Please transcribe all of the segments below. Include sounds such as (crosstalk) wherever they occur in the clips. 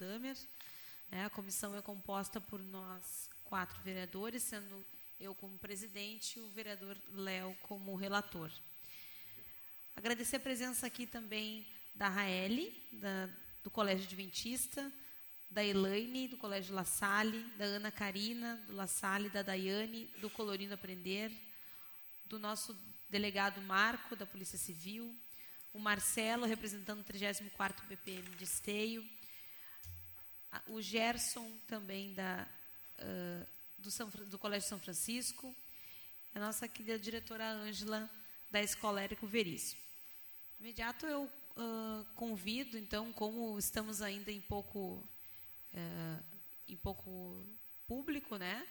Damer. É, a comissão é composta por nós quatro vereadores, sendo eu como presidente e o vereador Léo como relator. Agradecer a presença aqui também da Raeli, da, do Colégio Adventista, da Elaine, do Colégio La Salle, da Ana Karina, do La Salle, da Daiane, do Colorindo Aprender, do nosso delegado Marco, da Polícia Civil, o Marcelo, representando o 34º BPM de Esteio, o Gerson, também da, uh, do, São, do, Colégio São Francisco, a nossa querida diretora Ângela, da Escola Érico Veríssimo. Imediato eu uh, convido, então, como estamos ainda em pouco, uh, em pouco público, né,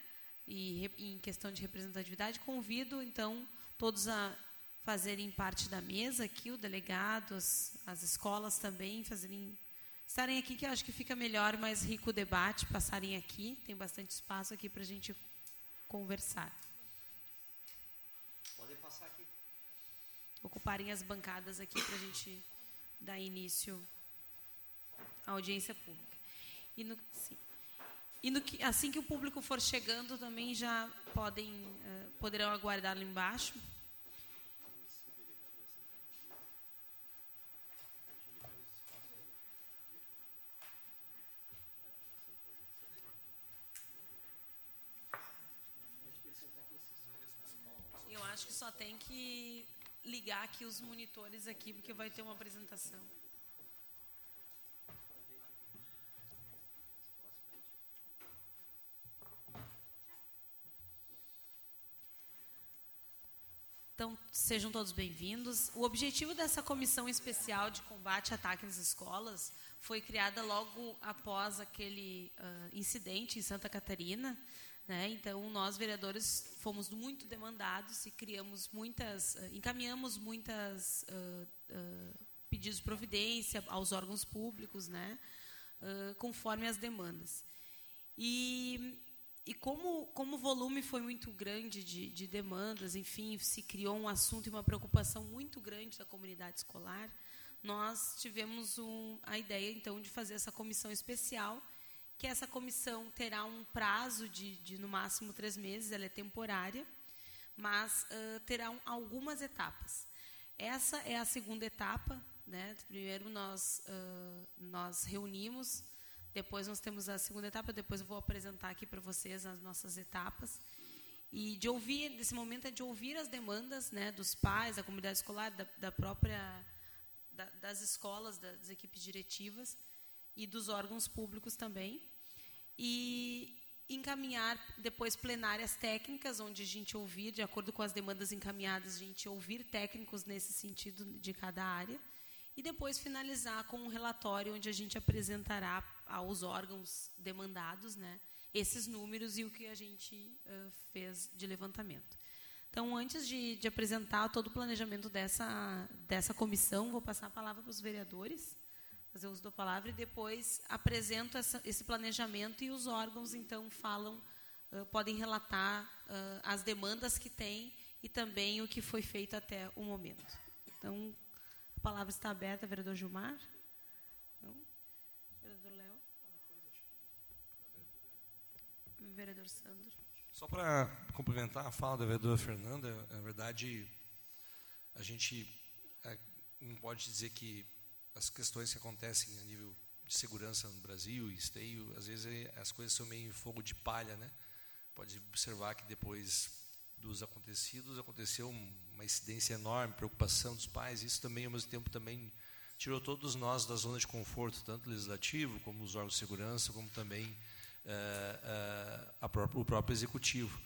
e em questão de representatividade, convido, então, todos a fazerem parte da mesa aqui, o delegado, as, as escolas também, fazerem, estarem aqui, que eu acho que fica melhor, mais rico o debate, passarem aqui, tem bastante espaço aqui para a gente conversar. Podem passar aqui. Ocuparem as bancadas aqui para a gente dar início à audiência pública. E, no, sim. e no, assim que o público for chegando, também já podem, uh, poderão aguardar lá embaixo. Acho que só tem que ligar aqui os monitores aqui, porque vai ter uma apresentação. Então, sejam todos bem-vindos. O objetivo dessa comissão especial de combate a ataque nas escolas foi criada logo após aquele uh, incidente em Santa Catarina, né? Então, nós, vereadores, fomos muito demandados e criamos muitas, uh, encaminhamos muitas uh, uh, pedidos de providência aos órgãos públicos, né? conforme as demandas. E, e como, como o volume foi muito grande de, de demandas, enfim, se criou um assunto e uma preocupação muito grande da comunidade escolar, nós tivemos um, a ideia, então, de fazer essa comissão especial que essa comissão terá um prazo de, de no máximo três meses, ela é temporária, mas uh, terá algumas etapas. Essa é a segunda etapa. Né? Primeiro nós, uh, nós reunimos, depois nós temos a segunda etapa, depois eu vou apresentar aqui para vocês as nossas etapas. E de ouvir, nesse momento é de ouvir as demandas né, dos pais, da comunidade escolar, da, da própria, da, das escolas, das equipes diretivas, e dos órgãos públicos também. E encaminhar depois plenárias técnicas, onde a gente ouvir, de acordo com as demandas encaminhadas, a gente ouvir técnicos nesse sentido de cada área. E depois finalizar com um relatório onde a gente apresentará aos órgãos demandados né, esses números e o que a gente uh, fez de levantamento. Então, antes de, de apresentar todo o planejamento dessa, dessa comissão, vou passar a palavra para os vereadores fazer uso da palavra, e depois apresento essa, esse planejamento e os órgãos, então, falam, uh, podem relatar uh, as demandas que têm e também o que foi feito até o momento. Então, a palavra está aberta, vereador Gilmar. Não? Vereador Léo. Vereador Sandro. Só para complementar a fala da vereadora Fernanda, na verdade, a gente é, não pode dizer que as questões que acontecem a nível de segurança no Brasil esteio, às vezes é, as coisas são meio fogo de palha, né? Pode observar que depois dos acontecidos aconteceu uma incidência enorme, preocupação dos pais. Isso também, ao mesmo tempo, também tirou todos nós da zona de conforto, tanto legislativo como os órgãos de segurança, como também uh, uh, própria, o próprio executivo.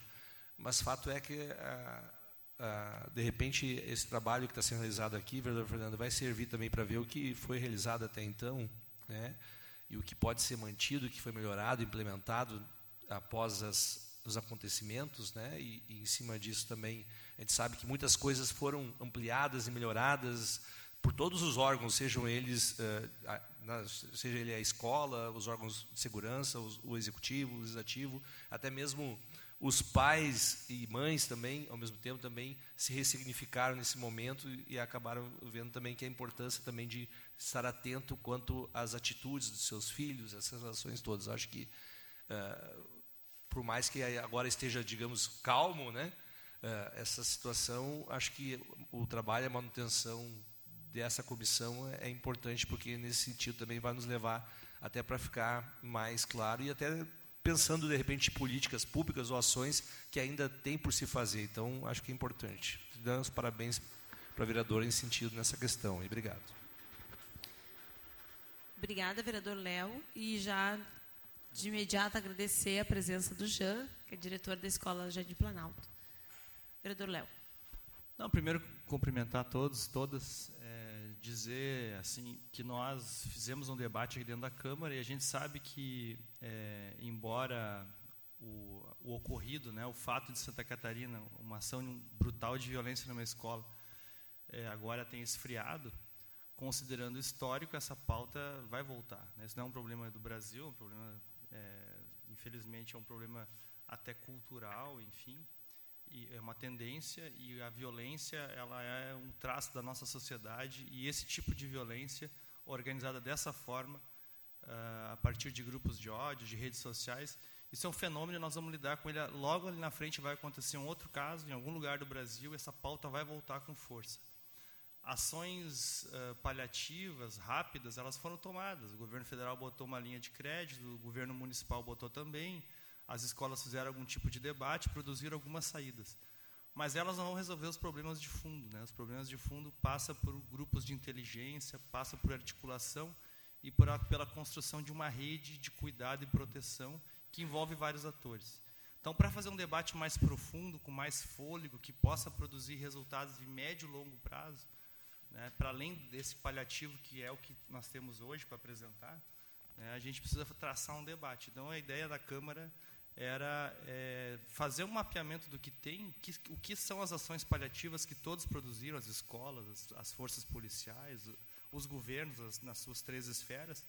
Mas fato é que uh, ah, de repente, esse trabalho que está sendo realizado aqui, vereador Fernando, vai servir também para ver o que foi realizado até então, né? e o que pode ser mantido, o que foi melhorado, implementado após as, os acontecimentos, né? E, e, em cima disso também a gente sabe que muitas coisas foram ampliadas e melhoradas por todos os órgãos, sejam eles, a, na, seja ele a escola, os órgãos de segurança, o executivo, o legislativo, até mesmo os pais e mães também, ao mesmo tempo, também se ressignificaram nesse momento e acabaram vendo também que a importância também de estar atento quanto às atitudes dos seus filhos, essas relações todas. Acho que, uh, por mais que agora esteja, digamos, calmo, né, uh, essa situação, acho que o trabalho a manutenção dessa comissão é importante, porque nesse sentido também vai nos levar até para ficar mais claro e até pensando, de repente, políticas públicas ou ações que ainda tem por se fazer. Então, acho que é importante. Damos parabéns para a vereadora em sentido nessa questão. E obrigado. Obrigada, vereador Léo. E já de imediato agradecer a presença do Jean, que é diretor da Escola Jardim Planalto. Vereador Léo. Não, primeiro cumprimentar todos, todas, dizer assim que nós fizemos um debate aqui dentro da Câmara e a gente sabe que, é, embora o, o, ocorrido, né, o fato de Santa Catarina, uma ação brutal de violência numa escola, é, agora tem esfriado, considerando o histórico, essa pauta vai voltar. Né? Isso não é um problema do Brasil, é um problema, é, infelizmente, é um problema até cultural, enfim, é uma tendência e a violência ela é um traço da nossa sociedade e esse tipo de violência organizada dessa forma uh, a partir de grupos de ódio, de redes sociais, isso é um fenômeno nós vamos lidar com ele. Logo ali na frente vai acontecer um outro caso em algum lugar do Brasil, essa pauta vai voltar com força. Ações uh, paliativas, rápidas, elas foram tomadas. O governo federal botou uma linha de crédito, o governo municipal botou também as escolas fizeram algum tipo de debate, produziram algumas saídas. Mas elas não vão resolver os problemas de fundo. Né? Os problemas de fundo passam por grupos de inteligência, passam por articulação e por a, pela construção de uma rede de cuidado e proteção que envolve vários atores. Então, para fazer um debate mais profundo, com mais fôlego, que possa produzir resultados de médio e longo prazo, né, para além desse paliativo que é o que nós temos hoje para apresentar, né, a gente precisa traçar um debate. Então, a ideia da Câmara era é, fazer um mapeamento do que tem, que, o que são as ações paliativas que todos produziram, as escolas, as, as forças policiais, os governos as, nas suas três esferas,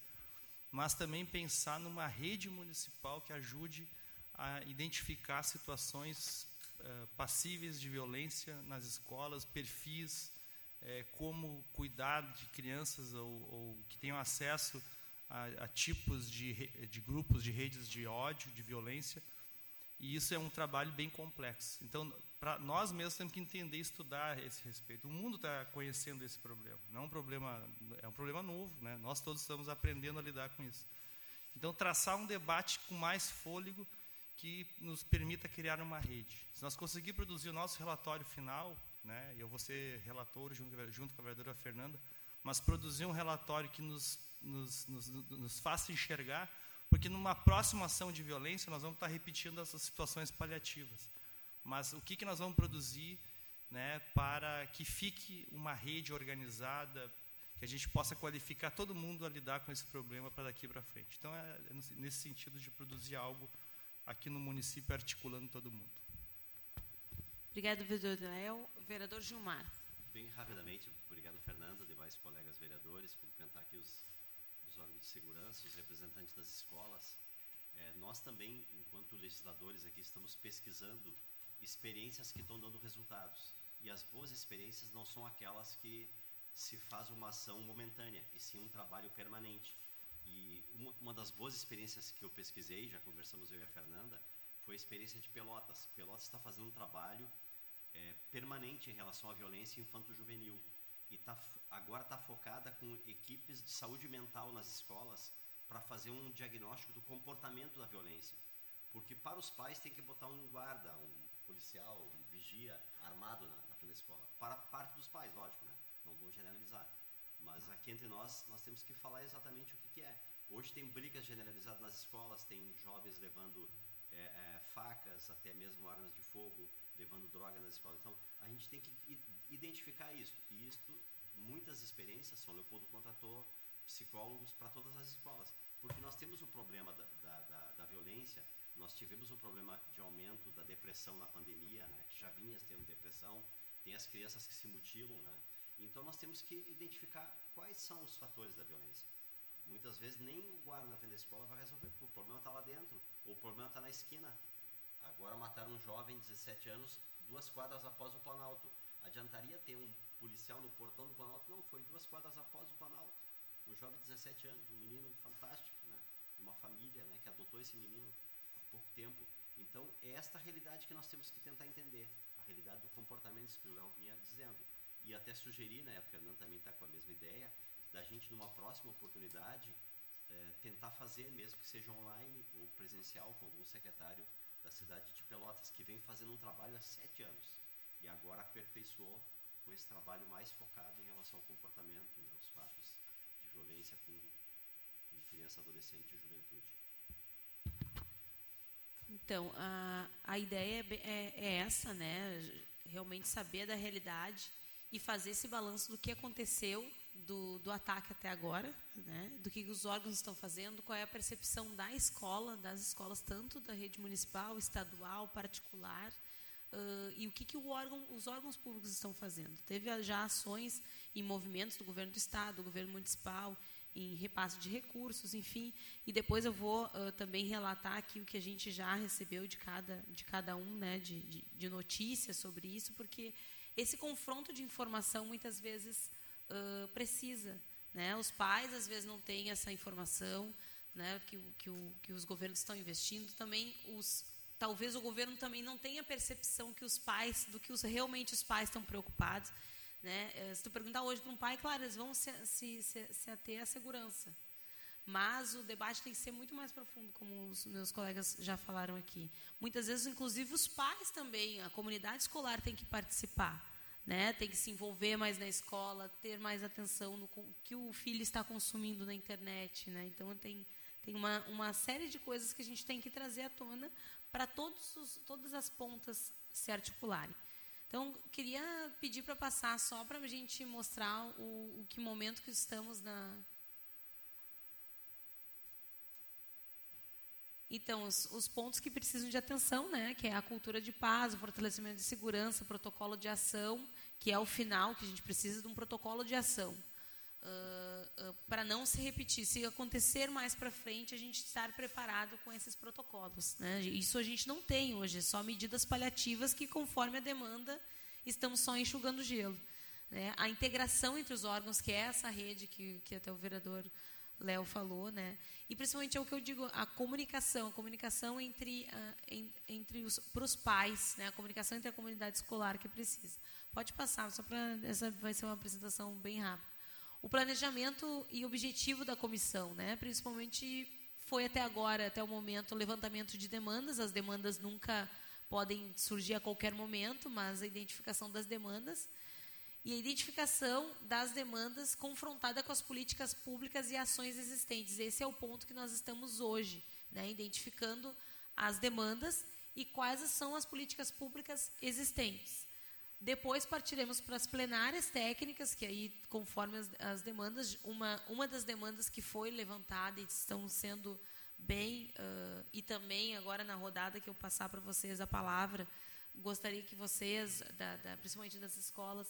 mas também pensar numa rede municipal que ajude a identificar situações é, passíveis de violência nas escolas, perfis, é, como cuidar de crianças ou, ou que tenham acesso a, a tipos de, de grupos, de redes de ódio, de violência, e isso é um trabalho bem complexo. Então, para nós mesmos temos que entender e estudar esse respeito. O mundo está conhecendo esse problema. Não é um problema, é um problema novo, né? Nós todos estamos aprendendo a lidar com isso. Então, traçar um debate com mais fôlego que nos permita criar uma rede. Se nós conseguirmos produzir o nosso relatório final, né? Eu vou ser relator junto, junto com a vereadora Fernanda, mas produzir um relatório que nos nos, nos, nos faça enxergar, porque numa próxima ação de violência nós vamos estar repetindo essas situações paliativas. Mas o que, que nós vamos produzir né, para que fique uma rede organizada, que a gente possa qualificar todo mundo a lidar com esse problema para daqui para frente. Então, é nesse sentido de produzir algo aqui no município, articulando todo mundo. Obrigado, vereador Léo. Vereador Gilmar. Bem rapidamente, obrigado, Fernando, demais colegas vereadores, cumprimentar aqui os os órgãos de segurança, os representantes das escolas, é, nós também, enquanto legisladores aqui, estamos pesquisando experiências que estão dando resultados. E as boas experiências não são aquelas que se faz uma ação momentânea, e sim um trabalho permanente. E uma, uma das boas experiências que eu pesquisei, já conversamos eu e a Fernanda, foi a experiência de Pelotas. Pelotas está fazendo um trabalho é, permanente em relação à violência infanto-juvenil e tá, agora está focada com equipes de saúde mental nas escolas para fazer um diagnóstico do comportamento da violência. Porque para os pais tem que botar um guarda, um policial, um vigia armado na, na frente da escola. Para parte dos pais, lógico, né? não vou generalizar. Mas aqui entre nós, nós temos que falar exatamente o que, que é. Hoje tem brigas generalizadas nas escolas, tem jovens levando é, é, facas, até mesmo armas de fogo, levando droga nas escolas. Então, a gente tem que identificar isso. E isto, muitas experiências, São Leopoldo contratou psicólogos para todas as escolas. Porque nós temos o problema da, da, da, da, violência, nós tivemos o problema de aumento da depressão na pandemia, né, que já vinha tendo depressão, tem as crianças que se mutilam. Né? Então, nós temos que identificar quais são os fatores da violência. Muitas vezes nem o guarda na frente da escola vai resolver, porque o problema está lá dentro, ou o problema está na esquina. Agora mataram um jovem de 17 anos duas quadras após o Planalto. Adiantaria ter um policial no portão do Planalto? Não, foi duas quadras após o Planalto. Um jovem de 17 anos, um menino fantástico, né? Uma família né, que adotou esse menino há pouco tempo. Então, é esta realidade que nós temos que tentar entender. A realidade do comportamento que o Léo vinha dizendo. E até sugerir, né, a Fernanda também está com a mesma ideia, da gente, numa próxima oportunidade, é, tentar fazer, mesmo que seja online ou presencial, com algum secretário da cidade de Pelotas, que vem fazendo um trabalho há sete anos e agora aperfeiçoou com esse trabalho mais focado em relação ao comportamento, né, os fatos de violência com, com criança, adolescente e juventude. Então, a, a ideia é, é, é, essa, né? Realmente saber da realidade e fazer esse balanço do que aconteceu do, do ataque até agora, né? do que os órgãos estão fazendo, qual é a percepção da escola, das escolas, tanto da rede municipal, estadual, particular, uh, e o que, que o órgão, os órgãos públicos estão fazendo. Teve já ações e movimentos do governo do estado, do governo municipal, em repasse de recursos, enfim, e depois eu vou uh, também relatar aqui o que a gente já recebeu de cada, de cada um, né, de, de, de notícias sobre isso, porque esse confronto de informação muitas vezes uh, precisa. Né? Os pais, às vezes, não têm essa informação né, que, que, o, que os governos estão investindo. Também, os, talvez o governo também não tenha percepção que os pais, do que os, realmente os pais estão preocupados. Né? Eh, se tu perguntar hoje para um pai, claro, eles vão se, se, se, se ater à segurança. Mas o debate tem que ser muito mais profundo, como os meus colegas já falaram aqui. Muitas vezes, inclusive, os pais também, a comunidade escolar tem que participar né? Tem que se envolver mais na escola, ter mais atenção no que o filho está consumindo na internet, né? Então tem tem uma, uma série de coisas que a gente tem que trazer à tona para todos os, todas as pontas se articularem. Então, queria pedir para passar só para a gente mostrar o, o que momento que estamos na, Então, os, os, pontos que precisam de atenção, né, que é a cultura de paz, o fortalecimento de segurança, o protocolo de ação, que é o final, que a gente precisa de um protocolo de ação. Uh, uh, para não se repetir, se acontecer mais para frente, a gente estar preparado com esses protocolos. Né? Isso a gente não tem hoje, é só medidas paliativas que, conforme a demanda, estamos só enxugando gelo. Né? A integração entre os órgãos, que é essa rede que, que até o vereador Léo falou, né? E principalmente é o que eu digo, a comunicação, a comunicação entre, uh, entre os para os pais, né? A comunicação entre a comunidade escolar que precisa. Pode passar, só para essa vai ser uma apresentação bem rápida. O planejamento e objetivo da comissão, né? Principalmente foi até agora, até o momento, o levantamento de demandas. As demandas nunca podem surgir a qualquer momento, mas a identificação das demandas e a identificação das demandas confrontada com as políticas públicas e ações existentes. Esse é o ponto que nós estamos hoje, né, identificando as demandas e quais são as políticas públicas existentes. Depois partiremos para as plenárias técnicas, que aí, conforme as, as demandas, uma, uma das demandas que foi levantada e estão sendo bem, uh, e também agora na rodada que eu passar para vocês a palavra, gostaria que vocês, da, da, principalmente das escolas,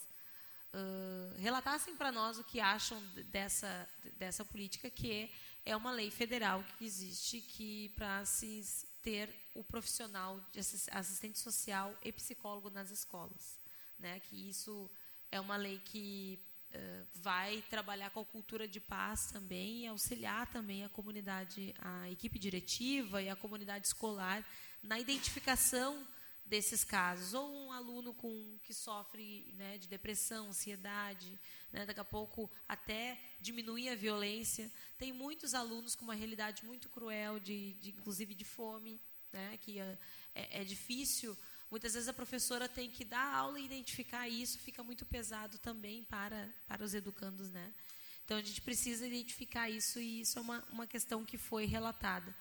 relatassem para nós o que acham dessa, dessa política, que é uma lei federal que existe que para se ter o profissional de assistente social e psicólogo nas escolas. Né? Que isso é uma lei que uh, vai trabalhar com a cultura de paz também e auxiliar também a comunidade, a equipe diretiva e a comunidade escolar na identificação desses casos, ou um aluno com que sofre né, de depressão, ansiedade, né, daqui a pouco até diminuir a violência. Tem muitos alunos com uma realidade muito cruel, de, de inclusive de fome, né, que é, é, é, difícil. Muitas vezes a professora tem que dar aula e identificar isso, fica muito pesado também para, para os educandos. Né? Então a gente precisa identificar isso e isso é uma, uma questão que foi relatada.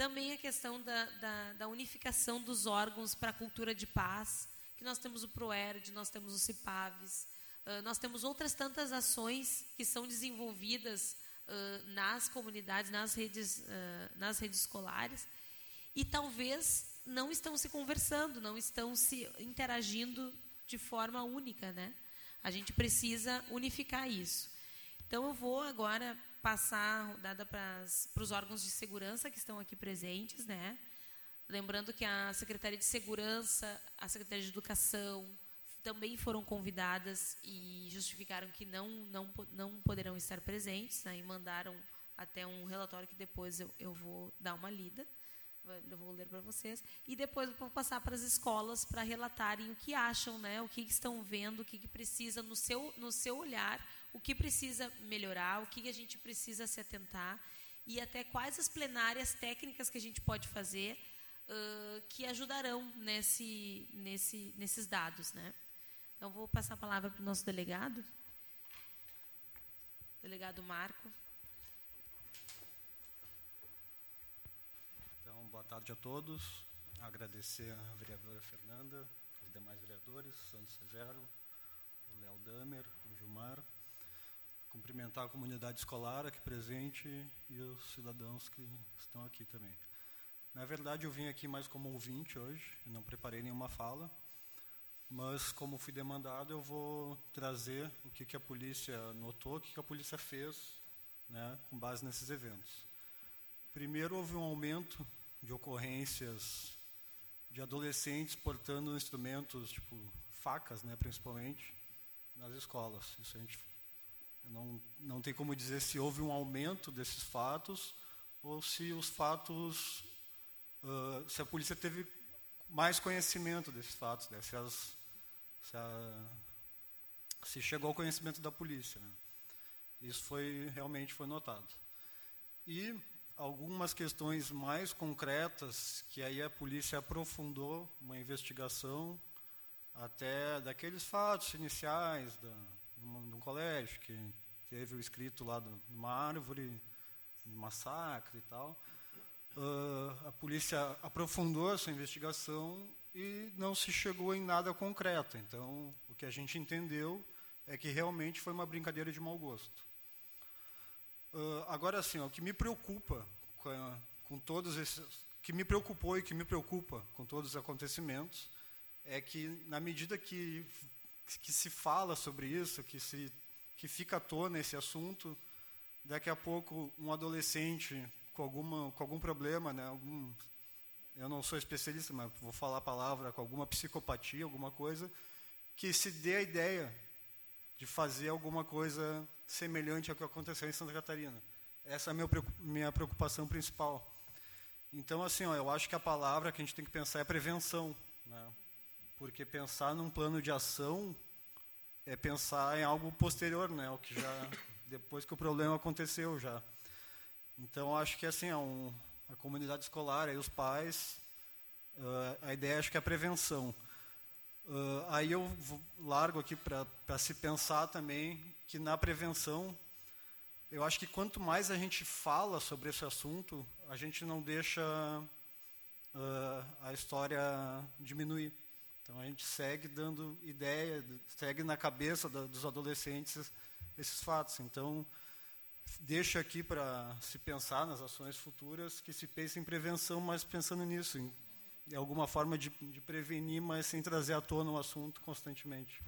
Também a questão da, da, da unificação dos órgãos para a cultura de paz, que nós temos o ProERD, nós temos o CIPAVES, uh, nós temos outras tantas ações que são desenvolvidas uh, nas comunidades, nas redes, nas redes escolares, e talvez não estão se conversando, não estão se interagindo de forma única, né? A gente precisa unificar isso. Então eu vou agora passar a rodada para os órgãos de segurança que estão aqui presentes, né? Lembrando que a Secretaria de Segurança, a Secretaria de Educação também foram convidadas e justificaram que não, não, não poderão estar presentes, né, e mandaram até um relatório que depois eu, eu vou dar uma lida, eu vou ler para vocês, e depois vou passar para as escolas para relatarem o que acham, né, o que estão vendo, o que, que precisa no seu, no seu olhar, o que precisa melhorar, o que a gente precisa se atentar, e até quais as plenárias técnicas que a gente pode fazer uh, que ajudarão nesse, nesse, nesses dados. Né? Então, vou passar a palavra para o nosso delegado, delegado Marco. Então, boa tarde a todos. Agradecer a vereadora Fernanda, os demais vereadores, Santos Severo, o Léo Damer, o Gilmar. Cumprimentar a comunidade escolar aqui presente e os cidadãos que estão aqui também. Na verdade, eu vim aqui mais como ouvinte hoje, eu não preparei nenhuma fala, mas como fui demandado, eu vou trazer o que, que a polícia notou, o que, que a polícia fez né, com base nesses eventos. Primeiro, houve um aumento de ocorrências de adolescentes portando instrumentos, tipo facas, né, principalmente, nas escolas. Isso a gente não, não tem como dizer se houve um aumento desses fatos ou se os fatos uh, se a polícia teve mais conhecimento desses fatos, né? se, as, se, a, se, chegou ao conhecimento da polícia. Né? Isso foi realmente foi notado. E algumas questões mais concretas que aí a polícia aprofundou uma investigação até daqueles fatos iniciais da, de um colégio que teve o escrito lá de uma árvore, de massacre e tal uh, a polícia aprofundou essa investigação e não se chegou em nada concreto. Então, o que a gente entendeu é que realmente foi uma brincadeira de mau gosto. Uh, agora, assim, ó, o que me preocupa com, com todos esses, que me preocupou e que me preocupa com todos os acontecimentos é que na medida que que se fala sobre isso, que se que fica à tona esse assunto, daqui a pouco um adolescente com, alguma, com algum problema, né? Algum, eu não sou especialista, mas vou falar a palavra, com alguma psicopatia, alguma coisa, que se dê a ideia de fazer alguma coisa semelhante ao que aconteceu em Santa Catarina. Essa é a minha, preocupação principal. Então, assim, ó, eu acho que a palavra que a gente tem que pensar é prevenção. Né? Porque pensar num plano de ação é pensar em algo posterior, né? o que já depois que o problema aconteceu já. Então, acho que assim, a, um, a comunidade escolar, aí os pais, uh, a ideia acho que é a prevenção. Uh, aí eu largo aqui para se pensar também que na prevenção, eu acho que quanto mais a gente fala sobre esse assunto, a gente não deixa uh, a história diminuir. Então a gente segue dando ideia, segue na cabeça da, dos adolescentes esses fatos. Então, deixa aqui para se pensar nas ações futuras, que se pense em prevenção, mas pensando nisso, em, em alguma forma de, de, prevenir, mas sem trazer à tona o assunto constantemente.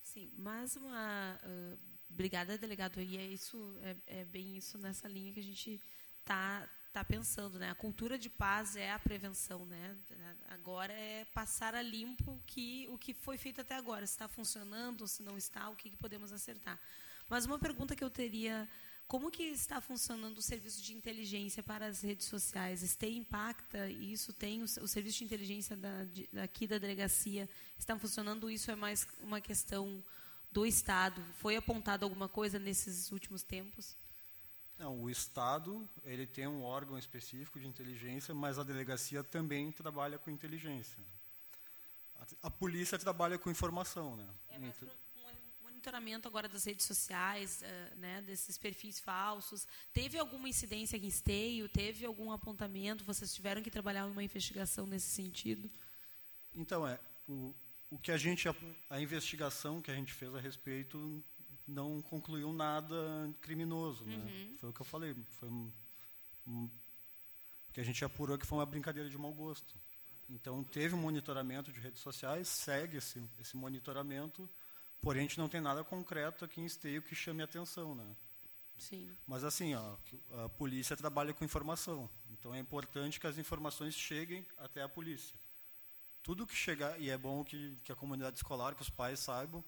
Sim, mas uma. Uh, obrigada, delegado. E é, isso, é, é bem isso nessa linha que a gente está tá pensando, né? A cultura de paz é a prevenção, né? Agora é passar a limpo que o que foi feito até agora, se está funcionando, se não está, o que, que podemos acertar. Mas uma pergunta que eu teria como que está funcionando o serviço de inteligência para as redes sociais? Este impacta isso? Tem o, o serviço de inteligência da, de, daqui da delegacia está funcionando? Isso é mais uma questão do Estado? Foi apontado alguma coisa nesses últimos tempos? Não, o Estado ele tem um órgão específico de inteligência, mas a delegacia também trabalha com inteligência. A, a polícia trabalha com informação, né? É, mas pro monitoramento agora das redes sociais, uh, né, desses perfis falsos. Teve alguma incidência aqui em Esteio? Teve algum apontamento? Vocês tiveram que trabalhar uma investigação nesse sentido? Então, é, o, o que a gente, a, a investigação que a gente fez a respeito não concluiu nada criminoso. Né? Uhum. Foi o que eu falei. Foi um, um, que a gente apurou que foi uma brincadeira de mau gosto. Então, teve um monitoramento de redes sociais, segue esse, esse monitoramento, Porém, a gente não tem nada concreto aqui em Esteio que chame a atenção, né? Sim. Mas assim, ó, a polícia trabalha com informação. Então é importante que as informações cheguem até a polícia. Tudo que chegar, e é bom que, que a comunidade escolar, que os pais saibam,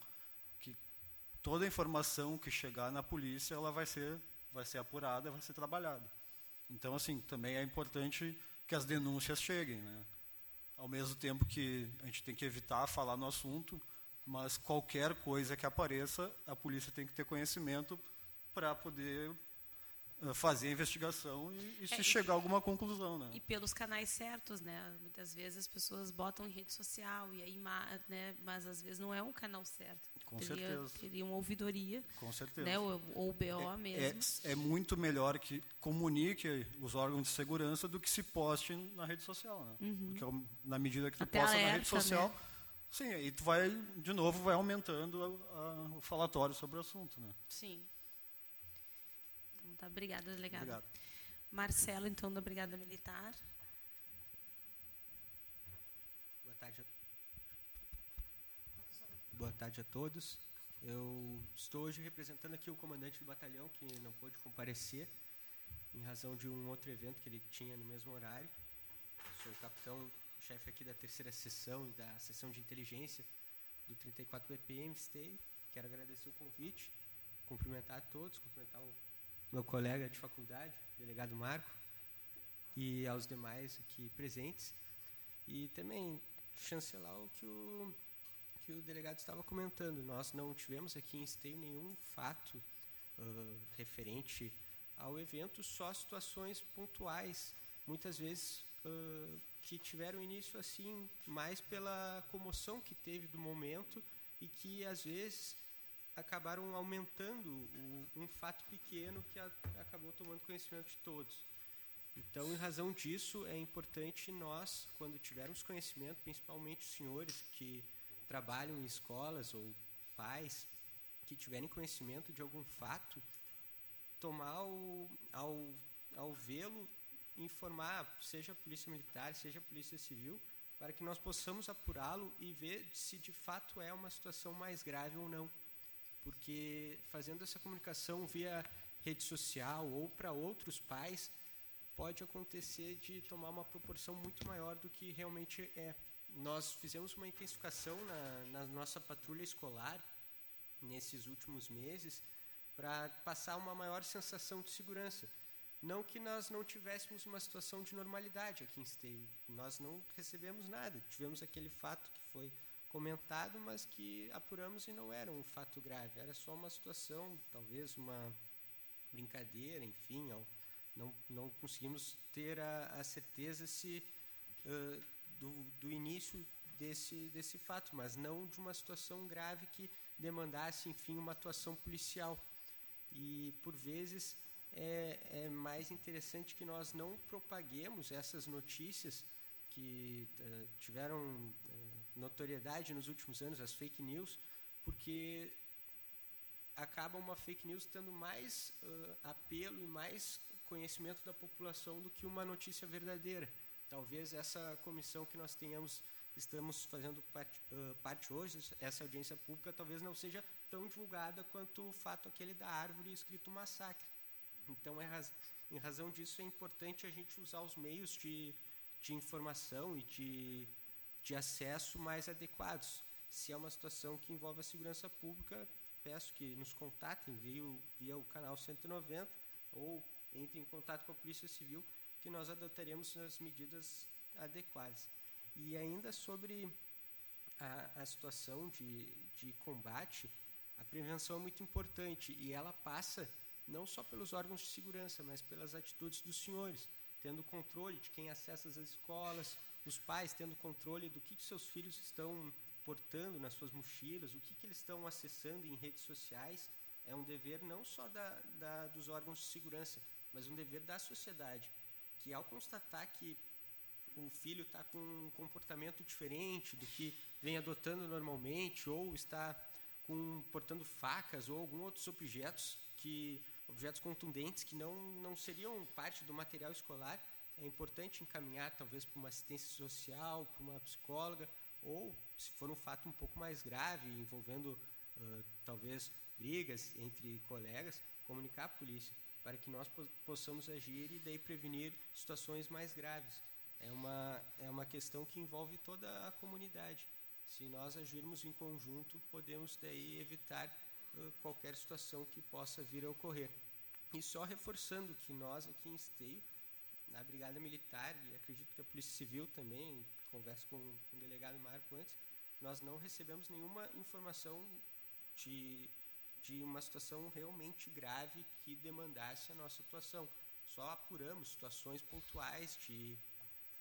toda a informação que chegar na polícia, ela vai ser, vai ser apurada, vai ser trabalhada. Então, assim, também é importante que as denúncias cheguem, né? Ao mesmo tempo que a gente tem que evitar falar no assunto, mas qualquer coisa que apareça, a polícia tem que ter conhecimento para poder eh, fazer a investigação e, e se É, e- chegar a alguma conclusão, né? E pelos canais certos, né? Muitas vezes as pessoas botam em rede social e aí, né? Mas às vezes não é um canal certo. Com teria, certeza. Teria uma ouvidoria, Com certeza. né? Ou, ou BO é, mesmo. é muito melhor que comunique os órgãos de segurança do que se poste na rede social, né? Porque é na medida que tu Até posta na rede alerta, social, né? sim, aí tu vai de novo vai aumentando a- a- o falatório sobre o assunto, né? Sim. Então tá, obrigada, delegado. Obrigado. Marcelo, então, da Brigada Militar. Boa tarde. Boa tarde a todos. Eu estou hoje representando aqui o comandante do batalhão que não pôde comparecer em razão de um outro evento que ele tinha no mesmo horário. Sou o capitão chefe aqui da terceira sessão e da seção de inteligência do 34 BPM Stay. Quero agradecer o convite, cumprimentar a todos, cumprimentar o meu colega de faculdade, delegado Marco, e aos demais aqui presentes. E também chancelar o que o, que o delegado estava comentando. Nós não tivemos aqui em Esteio nenhum fato ah, referente ao evento, só situações pontuais, muitas vezes ah, que tiveram início assim, mais pela comoção que teve do momento e que às vezes acabaram aumentando o- um fato pequeno que a- acabou tomando conhecimento de todos. Então, em razão disso, é importante nós, quando tivermos conhecimento, principalmente os senhores que trabalham em escolas ou pais que tiverem conhecimento de algum fato, tomar o, ao, ao vê-lo, informar, seja a polícia militar, seja a polícia civil, para que nós possamos apurá-lo e ver se de fato é uma situação mais grave ou não. Porque fazendo essa comunicação via rede social ou para outros pais, pode acontecer de tomar uma proporção muito maior do que realmente é. Nós fizemos uma intensificação na, na nossa patrulha escolar nesses últimos meses para passar uma maior sensação de segurança. Não que nós não tivéssemos uma situação de normalidade aqui em Esteio. Nós não recebemos nada. Tivemos aquele fato que foi comentado, mas que apuramos e não era um fato grave. Era só uma situação, talvez uma brincadeira, enfim, não, não conseguimos ter a, a certeza se ãh, do, do início desse, desse fato, mas não de uma situação grave que demandasse, enfim, uma atuação policial. E, por vezes, é, é mais interessante que nós não propaguemos essas notícias que ãh, tiveram ãh, notoriedade nos últimos anos, as fake news, porque acaba uma fake news tendo mais ãh, apelo e mais conhecimento da população do que uma notícia verdadeira. Talvez essa comissão que nós tenhamos, estamos fazendo parte, ãh, parte hoje, essa audiência pública, talvez não seja tão divulgada quanto o fato aquele da árvore escrito massacre. Então, é raz- em razão disso, é importante a gente usar os meios de, de informação e de, de acesso mais adequados. Se é uma situação que envolve a segurança pública, peço que nos contatem via, o- via o canal 190 ou entre em contato com a Polícia Civil, que nós adotaremos as medidas adequadas. E ainda sobre a, a situação de, de combate, a prevenção é muito importante e ela passa não só pelos órgãos de segurança, mas pelas atitudes dos senhores, tendo controle de quem acessa as escolas, os pais tendo controle do que, que seus filhos estão portando nas suas mochilas, o que, que eles estão acessando em redes sociais. É um dever não só da, da, dos órgãos de segurança, mas um dever da sociedade, que ao constatar que o filho está com um comportamento diferente do que vem adotando normalmente, ou está com, portando facas ou alguns outros objetos que objetos contundentes que não, não seriam parte do material escolar, é importante encaminhar talvez para uma assistência social, para uma psicóloga, ou se for um fato um pouco mais grave, envolvendo ah, talvez brigas entre colegas, comunicar à polícia, para que nós possamos agir e daí prevenir situações mais graves. É uma, é uma questão que envolve toda a comunidade. Se nós agirmos em conjunto, podemos daí evitar uh, qualquer situação que possa vir a ocorrer. E só reforçando que nós aqui em Esteio, na Brigada Militar, e acredito que a Polícia Civil também, converso com, com o delegado Marco antes, nós não recebemos nenhuma informação de de uma situação realmente grave que demandasse a nossa atuação. Só apuramos situações pontuais de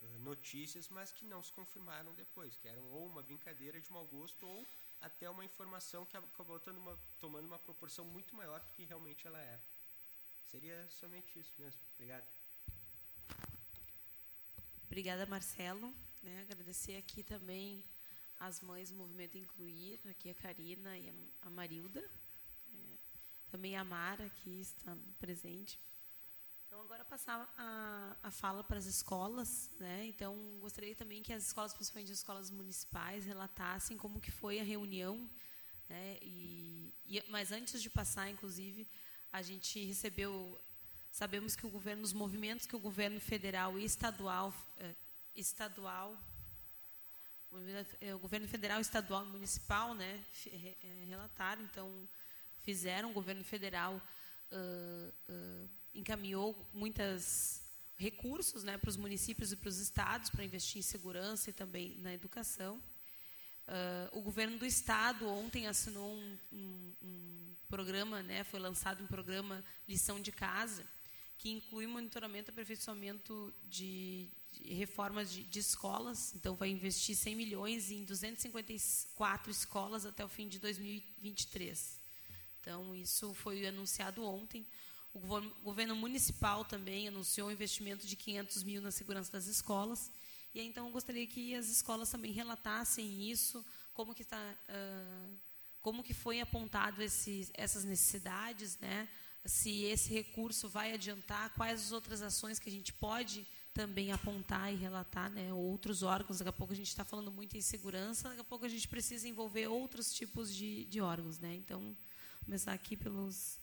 uh, notícias, mas que não se confirmaram depois, que eram ou uma brincadeira de mau gosto ou até uma informação que acabou uma, tomando uma proporção muito maior do que realmente ela era. Seria somente isso mesmo. Obrigado. Obrigada, Marcelo. Né, agradecer aqui também as mães do Movimento Incluir, aqui a Karina e a Marilda, também a Mara, que está presente. Então, agora passar a, a fala para as escolas. Né? Então, gostaria também que as escolas, principalmente as escolas municipais, relatassem como que foi a reunião. Né? E, e, mas antes de passar, inclusive, a gente recebeu... Sabemos que o governo, os movimentos que o governo federal e estadual, eh, estadual o governo federal, estadual e municipal, né, eh, relataram. Então, fizeram. O governo federal uh, uh, encaminhou muitos recursos né, para os municípios e para os estados para investir em segurança e também na educação. Uh, o governo do estado ontem assinou um, um, um, programa, né, foi lançado um programa Lição de Casa, que inclui monitoramento e aperfeiçoamento de, de reformas de, de, escolas. Então, vai investir 100 milhões em 254 escolas até o fim de 2023. Então, isso foi anunciado ontem. O governo municipal também anunciou um investimento de 500 mil na segurança das escolas. E então, eu gostaria que as escolas também relatassem isso, como que está, como que foi apontado esses, essas necessidades, né? Se esse recurso vai adiantar, quais as outras ações que a gente pode também apontar e relatar, né? Outros órgãos. Daqui a pouco a gente está falando muito em segurança. Daqui a pouco a gente precisa envolver outros tipos de, de órgãos, né? Então começar aqui pelos,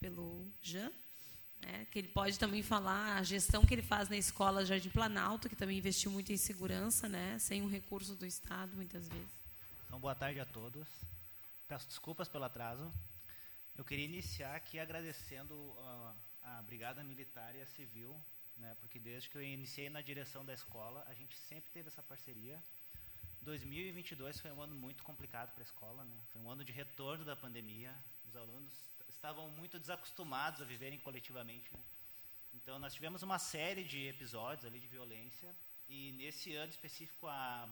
pelo Jean, né, que ele pode também falar a gestão que ele faz na escola Jardim Planalto, que também investiu muito em segurança, né, sem um recurso do Estado, muitas vezes. Então, boa tarde a todos. Peço desculpas pelo atraso. Eu queria iniciar aqui agradecendo a, a Brigada Militar e a Civil, né, porque desde que eu iniciei na direção da escola, a gente sempre teve essa parceria 2022 foi um ano muito complicado para a escola, né? Foi um ano de retorno da pandemia. Os alunos estavam muito desacostumados a viverem coletivamente. Né? Então nós tivemos uma série de episódios ali de violência e nesse ano específico a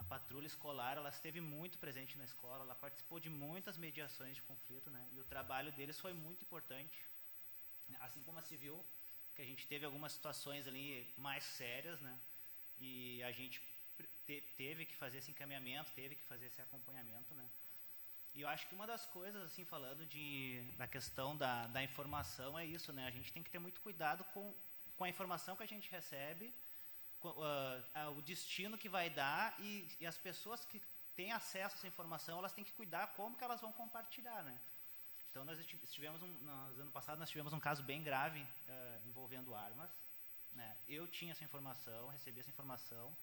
a patrulha escolar ela esteve muito presente na escola, ela participou de muitas mediações de conflito, né? E o trabalho deles foi muito importante, assim como a civil, que a gente teve algumas situações ali mais sérias, né? E a gente te, teve que fazer esse encaminhamento, teve que fazer esse acompanhamento, né? E eu acho que uma das coisas, assim, falando de, da questão da, da informação, é isso, né? A gente tem que ter muito cuidado com, com a informação que a gente recebe, com, uh, o destino que vai dar e, e, as pessoas que têm acesso a essa informação, elas têm que cuidar como que elas vão compartilhar, né? Então, nós tivemos, um, no ano passado, nós tivemos um caso bem grave uh, envolvendo armas, né? Eu tinha essa informação, recebi essa informação,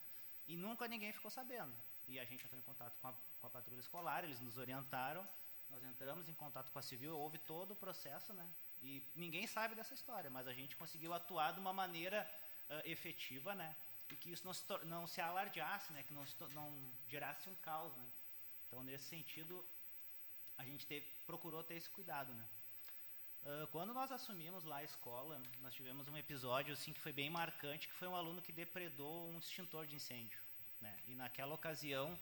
e nunca ninguém ficou sabendo. E a gente entrou em contato com a, com a patrulha escolar, eles nos orientaram, nós entramos em contato com a civil, houve todo o processo, né? E ninguém sabe dessa história, mas a gente conseguiu atuar de uma maneira uh, efetiva, né? E que isso não se, não se alardeasse, né? Que não, se, não gerasse um caos, né? Então, nesse sentido, a gente teve, procurou ter esse cuidado, né? Uh, quando nós assumimos lá a escola, nós tivemos um episódio assim que foi bem marcante, que foi um aluno que depredou um extintor de incêndio. Né? E naquela ocasião,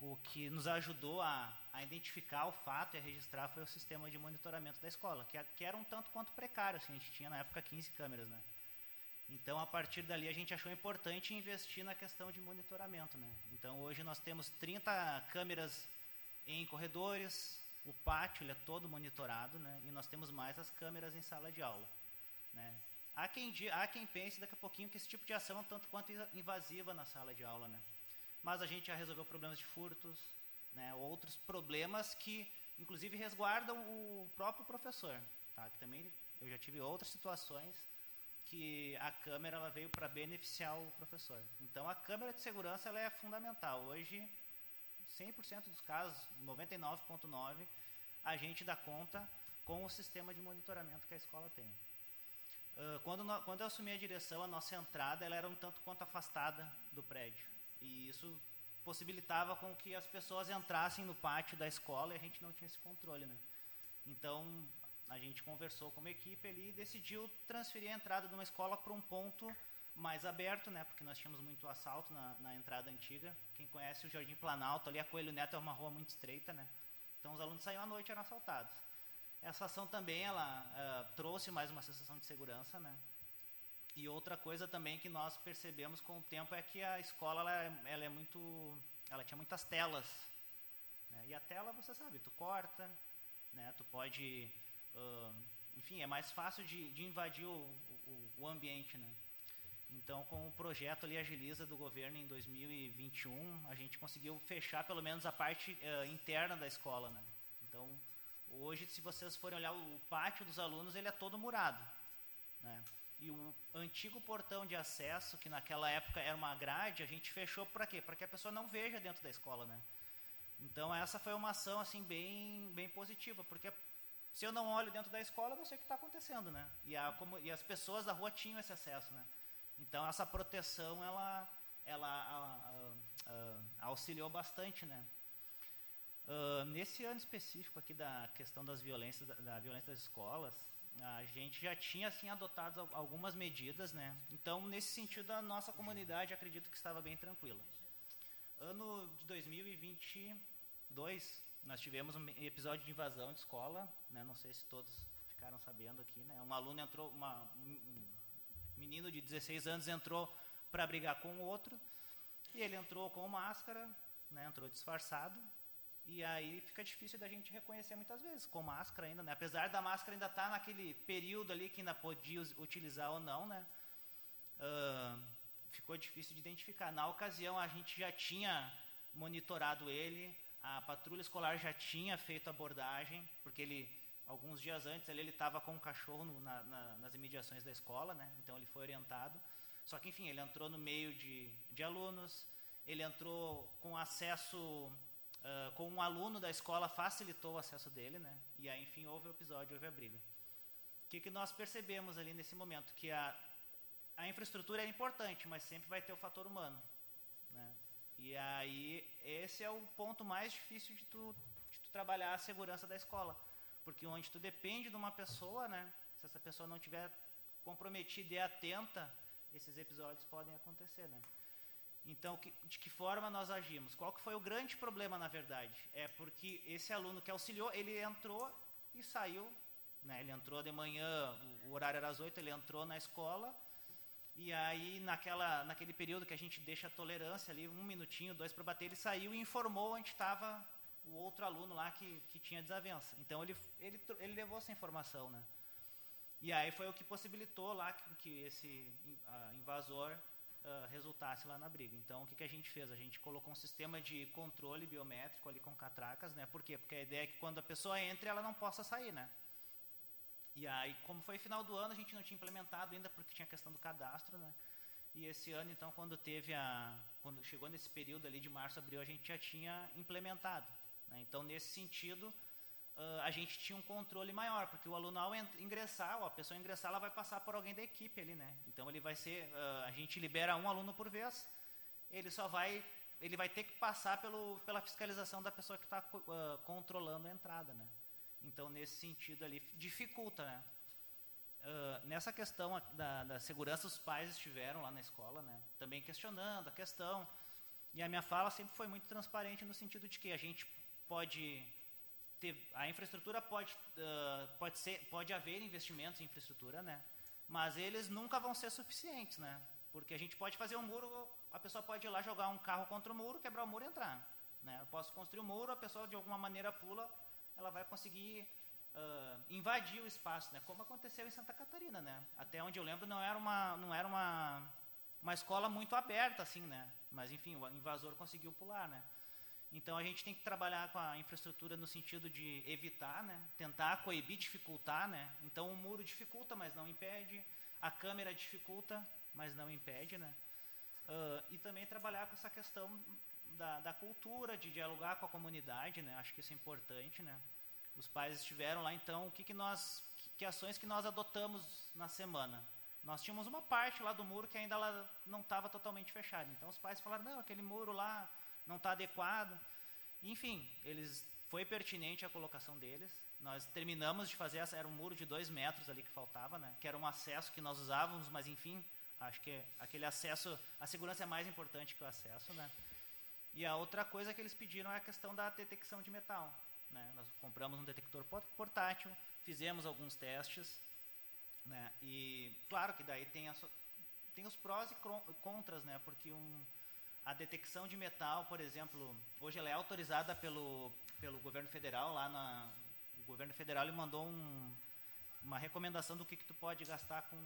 o que nos ajudou a, a, identificar o fato e a registrar foi o sistema de monitoramento da escola, que, que era um tanto quanto precário. Assim, a gente tinha na época 15 câmeras. Né? Então, a partir dali, a gente achou importante investir na questão de monitoramento. Né? Então, hoje nós temos 30 câmeras em corredores, o pátio é todo monitorado, né? E nós temos mais as câmeras em sala de aula, né? Há quem, há quem pense daqui a pouquinho que esse tipo de ação é tanto quanto invasiva na sala de aula, né? Mas a gente já resolveu problemas de furtos, né? Outros problemas que, inclusive, resguardam o próprio professor. tá? Que também eu já tive outras situações que a câmera ela veio para beneficiar o professor. Então a câmera de segurança ela é fundamental. Hoje 100% dos casos, 99.9, a gente dá conta com o sistema de monitoramento que a escola tem. Uh, quando, quando eu assumi a direção, a nossa entrada ela era um tanto quanto afastada do prédio. E isso possibilitava com que as pessoas entrassem no pátio da escola e a gente não tinha esse controle. Né? Então, a gente conversou com uma equipe ali e decidiu transferir a entrada de uma escola para um ponto mais aberto, né? Porque nós tínhamos muito assalto na, na, entrada antiga. Quem conhece o Jardim Planalto, ali a Coelho Neto é uma rua muito estreita, né? Então os alunos saíam à noite e eram assaltados. Essa ação também ela uh, trouxe mais uma sensação de segurança, né? E outra coisa também que nós percebemos com o tempo é que a escola ela, é, ela é muito, ela tinha muitas telas, né? E a tela você sabe, tu corta, né? Tu pode, uh, enfim, é mais fácil de, de invadir o, o, o ambiente, né? Então, com o projeto ali Agiliza do governo em 2021, a gente conseguiu fechar pelo menos a parte uh, interna da escola, né? Então, hoje, se vocês forem olhar o pátio dos alunos, ele é todo murado, né? E o antigo portão de acesso, que naquela época era uma grade, a gente fechou para quê? Para que a pessoa não veja dentro da escola, né? Então, essa foi uma ação assim bem, bem positiva, porque se eu não olho dentro da escola, eu não sei o que está acontecendo, né? E, a, como, e as pessoas da rua tinham esse acesso, né? Então essa proteção ela, ela a, a, auxiliou bastante, né? Uh, nesse ano específico aqui da questão das violências da, da, violência das escolas, a gente já tinha assim adotado algumas medidas, né? Então nesse sentido a nossa comunidade acredito que estava bem tranquila. Ano de 2022 nós tivemos um episódio de invasão de escola, né? Não sei se todos ficaram sabendo aqui, né? Um aluno entrou, uma, um, menino de 16 anos entrou para brigar com o outro, e ele entrou com máscara, né, entrou disfarçado, e aí fica difícil da gente reconhecer muitas vezes, com máscara ainda, né? apesar da máscara ainda estar tá naquele período ali que ainda podia utilizar ou não, né? Uh, ficou difícil de identificar. Na ocasião, a gente já tinha monitorado ele, a patrulha escolar já tinha feito abordagem, porque ele alguns dias antes ele estava com um cachorro no, na, na, nas imediações da escola, né? Então ele foi orientado. Só que enfim, ele entrou no meio de, de alunos, ele entrou com acesso, uh, com um aluno da escola facilitou o acesso dele, né? E aí enfim houve o episódio, houve a briga. O que, que nós percebemos ali nesse momento? Que a, a infraestrutura é importante, mas sempre vai ter o fator humano, né? E aí esse é o ponto mais difícil de tu, de tu trabalhar a segurança da escola porque onde tu depende de uma pessoa, né? Se essa pessoa não tiver comprometida e atenta, esses episódios podem acontecer, né? Então, que, de que forma nós agimos? Qual que foi o grande problema, na verdade? É porque esse aluno que auxiliou, ele entrou e saiu, né? Ele entrou de manhã, o horário era às oito, ele entrou na escola, e aí naquela, naquele período que a gente deixa a tolerância ali, um minutinho, dois para bater, ele saiu e informou onde estava o outro aluno lá que, que tinha desavença. Então ele, ele, ele levou essa informação, né? E aí foi o que possibilitou lá que, que esse uh, invasor uh, resultasse lá na briga. Então o que, que a gente fez? A gente colocou um sistema de controle biométrico ali com catracas, né? Por quê? Porque a ideia é que quando a pessoa entra, ela não possa sair, né? E aí, como foi final do ano, a gente não tinha implementado ainda porque tinha a questão do cadastro, né? E esse ano, então, quando teve a, quando chegou nesse período ali de março, abril, a gente já tinha implementado. Né? Então, nesse sentido, uh, a gente tinha um controle maior, porque o aluno ao ingressar, a pessoa ingressar, ela vai passar por alguém da equipe ali, né? Então ele vai ser, uh, a gente libera um aluno por vez, ele só vai, ele vai ter que passar pelo, pela fiscalização da pessoa que está uh, controlando a entrada, né? Então nesse sentido ali dificulta, né? Uh, nessa questão da, da, segurança, os pais estiveram lá na escola, né? Também questionando a questão. E a minha fala sempre foi muito transparente no sentido de que a gente pode ter a infraestrutura pode uh, pode ser pode haver investimentos em infraestrutura, né? Mas eles nunca vão ser suficientes, né? Porque a gente pode fazer um muro, a pessoa pode ir lá jogar um carro contra o muro, quebrar o muro e entrar, né? Eu posso construir um muro, a pessoa de alguma maneira pula, ela vai conseguir uh, invadir o espaço, né? Como aconteceu em Santa Catarina, né? Até onde eu lembro não era uma não era uma uma escola muito aberta assim, né? Mas enfim, o invasor conseguiu pular, né? Então a gente tem que trabalhar com a infraestrutura no sentido de evitar, né? tentar coibir, dificultar. Né? Então o muro dificulta, mas não impede. A câmera dificulta, mas não impede. Né? Uh, e também trabalhar com essa questão da, da, cultura, de dialogar com a comunidade. Né? Acho que isso é importante. Né? Os pais estiveram lá, então, o que, que nós, que, ações que nós adotamos na semana? Nós tínhamos uma parte lá do muro que ainda não estava totalmente fechada. Então os pais falaram, não, aquele muro lá não está adequado. Enfim, eles foi pertinente a colocação deles. Nós terminamos de fazer essa, era um muro de dois metros ali que faltava, né? Que era um acesso que nós usávamos, mas enfim, acho que aquele acesso, a segurança é mais importante que o acesso, né? E a outra coisa que eles pediram é a questão da detecção de metal. Né? Nós compramos um detector portátil, fizemos alguns testes, né? E claro que daí tem, a, tem os prós e contras, né? Porque um, a detecção de metal, por exemplo, hoje ela é autorizada pelo, pelo governo federal. Lá na, o governo federal ele mandou um, uma recomendação do que, que tu pode gastar com,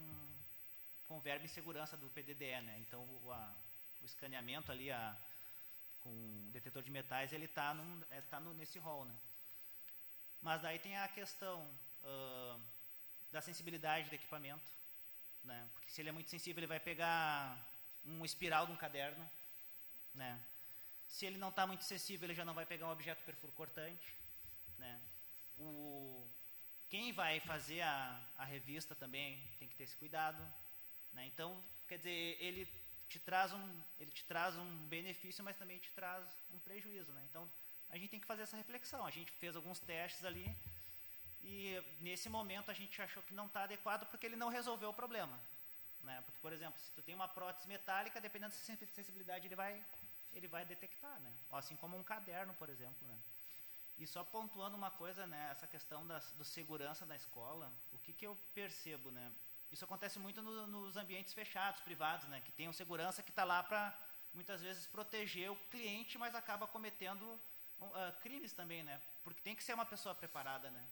com verbo em segurança do PDDE. Né? Então, o, a, o escaneamento ali a, com o detetor de metais, ele está é, tá nesse rol. Né? Mas daí tem a questão uh, da sensibilidade do equipamento. Né? Porque se ele é muito sensível, ele vai pegar um espiral de um caderno né? Se ele não está muito sensível, ele já não vai pegar um objeto perfuro cortante. Né? O, quem vai fazer a, a revista também tem que ter esse cuidado. Né? Então, quer dizer, ele te traz um, ele te traz um benefício, mas também te traz um prejuízo. Né? Então, a gente tem que fazer essa reflexão. A gente fez alguns testes ali e nesse momento a gente achou que não está adequado porque ele não resolveu o problema. Né? Porque, por exemplo, se tu tem uma prótese metálica, dependendo da sensibilidade, ele vai ele vai detectar, né? Assim como um caderno, por exemplo, né? E só pontuando uma coisa, né? Essa questão da do segurança da escola, o que, que eu percebo, né? Isso acontece muito no, nos ambientes fechados, privados, né? Que tem um segurança que está lá para muitas vezes proteger o cliente, mas acaba cometendo uh, crimes também, né? Porque tem que ser uma pessoa preparada, né?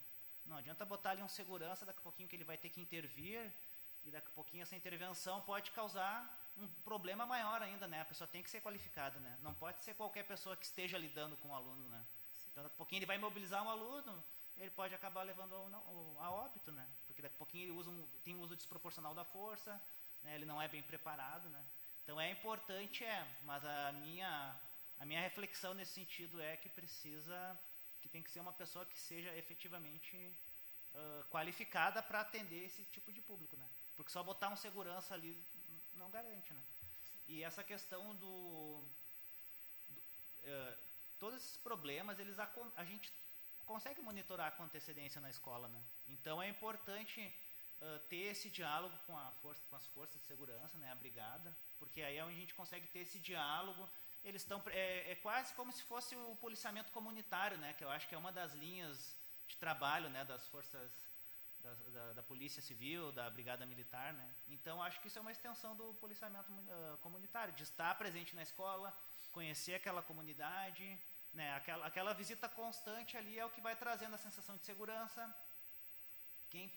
Não adianta botar ali um segurança, daqui a pouquinho que ele vai ter que intervir e daqui a pouquinho essa intervenção pode causar um problema maior ainda, né? A pessoa tem que ser qualificada, né? Não pode ser qualquer pessoa que esteja lidando com o aluno, né? Então, daqui a pouquinho ele vai mobilizar um aluno, ele pode acabar levando a óbito, né? Porque daqui a pouquinho ele usa um, tem um uso desproporcional da força, né? ele não é bem preparado, né? Então é importante, é, mas a minha a minha reflexão nesse sentido é que precisa, que tem que ser uma pessoa que seja efetivamente uh, qualificada para atender esse tipo de público, né? Porque só botar um segurança ali não garante, né? E essa questão do, do uh, todos esses problemas, eles a, a, gente consegue monitorar com antecedência na escola, né? Então é importante uh, ter esse diálogo com, a força, com as forças de segurança, né? A brigada, porque aí é onde a gente consegue ter esse diálogo. Eles estão é, é quase como se fosse o policiamento comunitário, né? Que eu acho que é uma das linhas de trabalho, né? Das forças da, da, da, Polícia Civil, da Brigada Militar. Né? Então, acho que isso é uma extensão do policiamento uh, comunitário, de estar presente na escola, conhecer aquela comunidade. Né? Aquela, aquela visita constante ali é o que vai trazendo a sensação de segurança. Quem,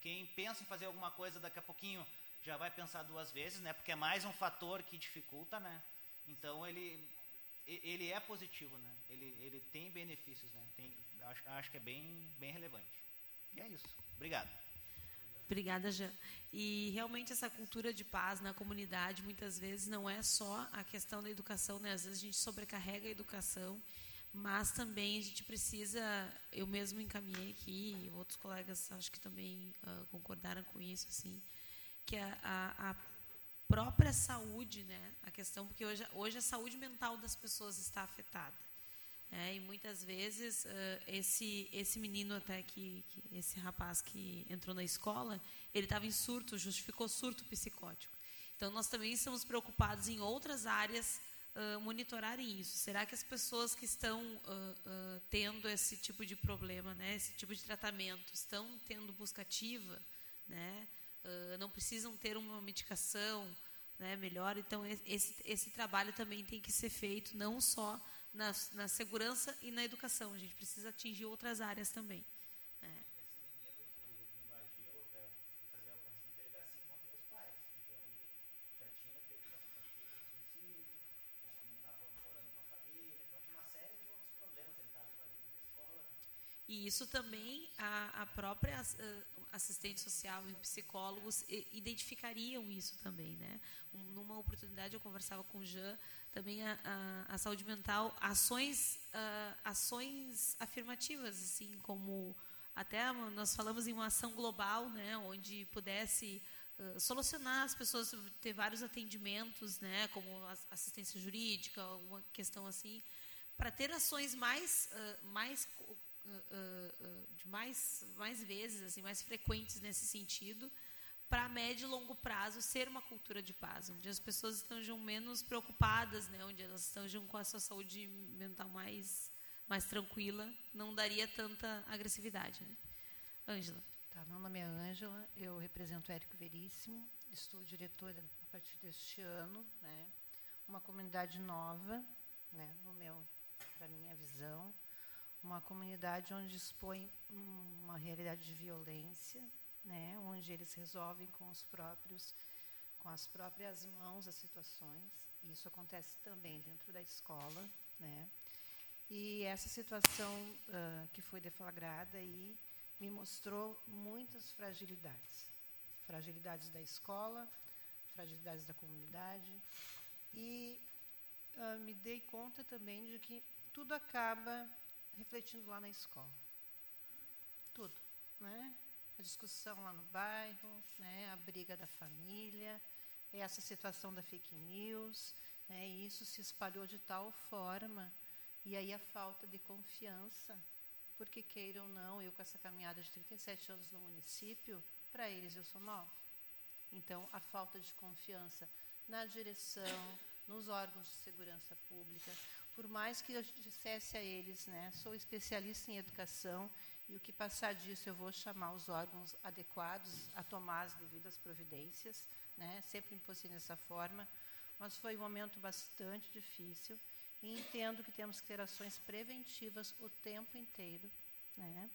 quem pensa em fazer alguma coisa daqui a pouquinho já vai pensar duas vezes, né? porque é mais um fator que dificulta. Né? Então, ele, ele é positivo, né? ele, ele tem benefícios. Né? Tem, acho, acho que é bem, bem relevante. E é isso. Obrigado. Obrigada, Jean. E realmente essa cultura de paz na comunidade, muitas vezes, não é só a questão da educação, né? Às vezes a gente sobrecarrega a educação, mas também a gente precisa, eu mesmo encaminhei aqui, outros colegas acho que também uh, concordaram com isso, assim, que a, a, a, própria saúde, né? A questão, porque hoje, hoje a saúde mental das pessoas está afetada. É, e muitas vezes uh, esse esse menino até que, que, esse rapaz que entrou na escola ele estava em surto justificou surto psicótico. Então nós também estamos preocupados em outras áreas uh, monitorarem isso. Será que as pessoas que estão uh, tendo esse tipo de problema né esse tipo de tratamento estão tendo busca ativa né? Não precisam ter uma medicação né melhor? Então esse esse trabalho também tem que ser feito não só na, na segurança e na educação. A gente precisa atingir outras áreas também. É. E isso também a, a própria assistente social e psicólogos identificariam isso também, né? numa oportunidade eu conversava com o Jean também a, a, a saúde mental, ações, uh, ações afirmativas, assim como até nós falamos em uma ação global, né, onde pudesse uh, solucionar as pessoas ter vários atendimentos, né, como assistência jurídica, alguma questão assim, para ter ações mais, uh, mais de mais, mais vezes, assim, mais frequentes nesse sentido, para médio e longo prazo ser uma cultura de paz, onde as pessoas estejam menos preocupadas, né, onde elas estejam com a sua saúde mental mais mais tranquila, não daria tanta agressividade. Né? Ângela. Tá, meu nome é Ângela, eu represento o Érico Veríssimo, estou diretora a partir deste ano, né, uma comunidade nova, né, no meu, para minha visão, uma comunidade onde expõe uma realidade de violência, né, onde eles resolvem com os próprios com as próprias mãos as situações. E isso acontece também dentro da escola, né? E essa situação uh, que foi deflagrada aí me mostrou muitas fragilidades, fragilidades da escola, fragilidades da comunidade e uh, me dei conta também de que tudo acaba refletindo lá na escola, tudo, né? a discussão lá no bairro, né, a briga da família, essa situação da fake news, né, e isso se espalhou de tal forma, e aí a falta de confiança, porque queira ou não, eu com essa caminhada de 37 anos no município, para eles eu sou nova. Então, a falta de confiança na direção, nos órgãos de segurança pública, por mais que eu dissesse a eles, né, sou especialista em educação e o que passar disso, eu vou chamar os órgãos adequados a tomar as devidas providências, né? sempre posicionei dessa forma. Mas foi um momento bastante difícil e entendo que temos que ter ações preventivas o tempo inteiro. Né?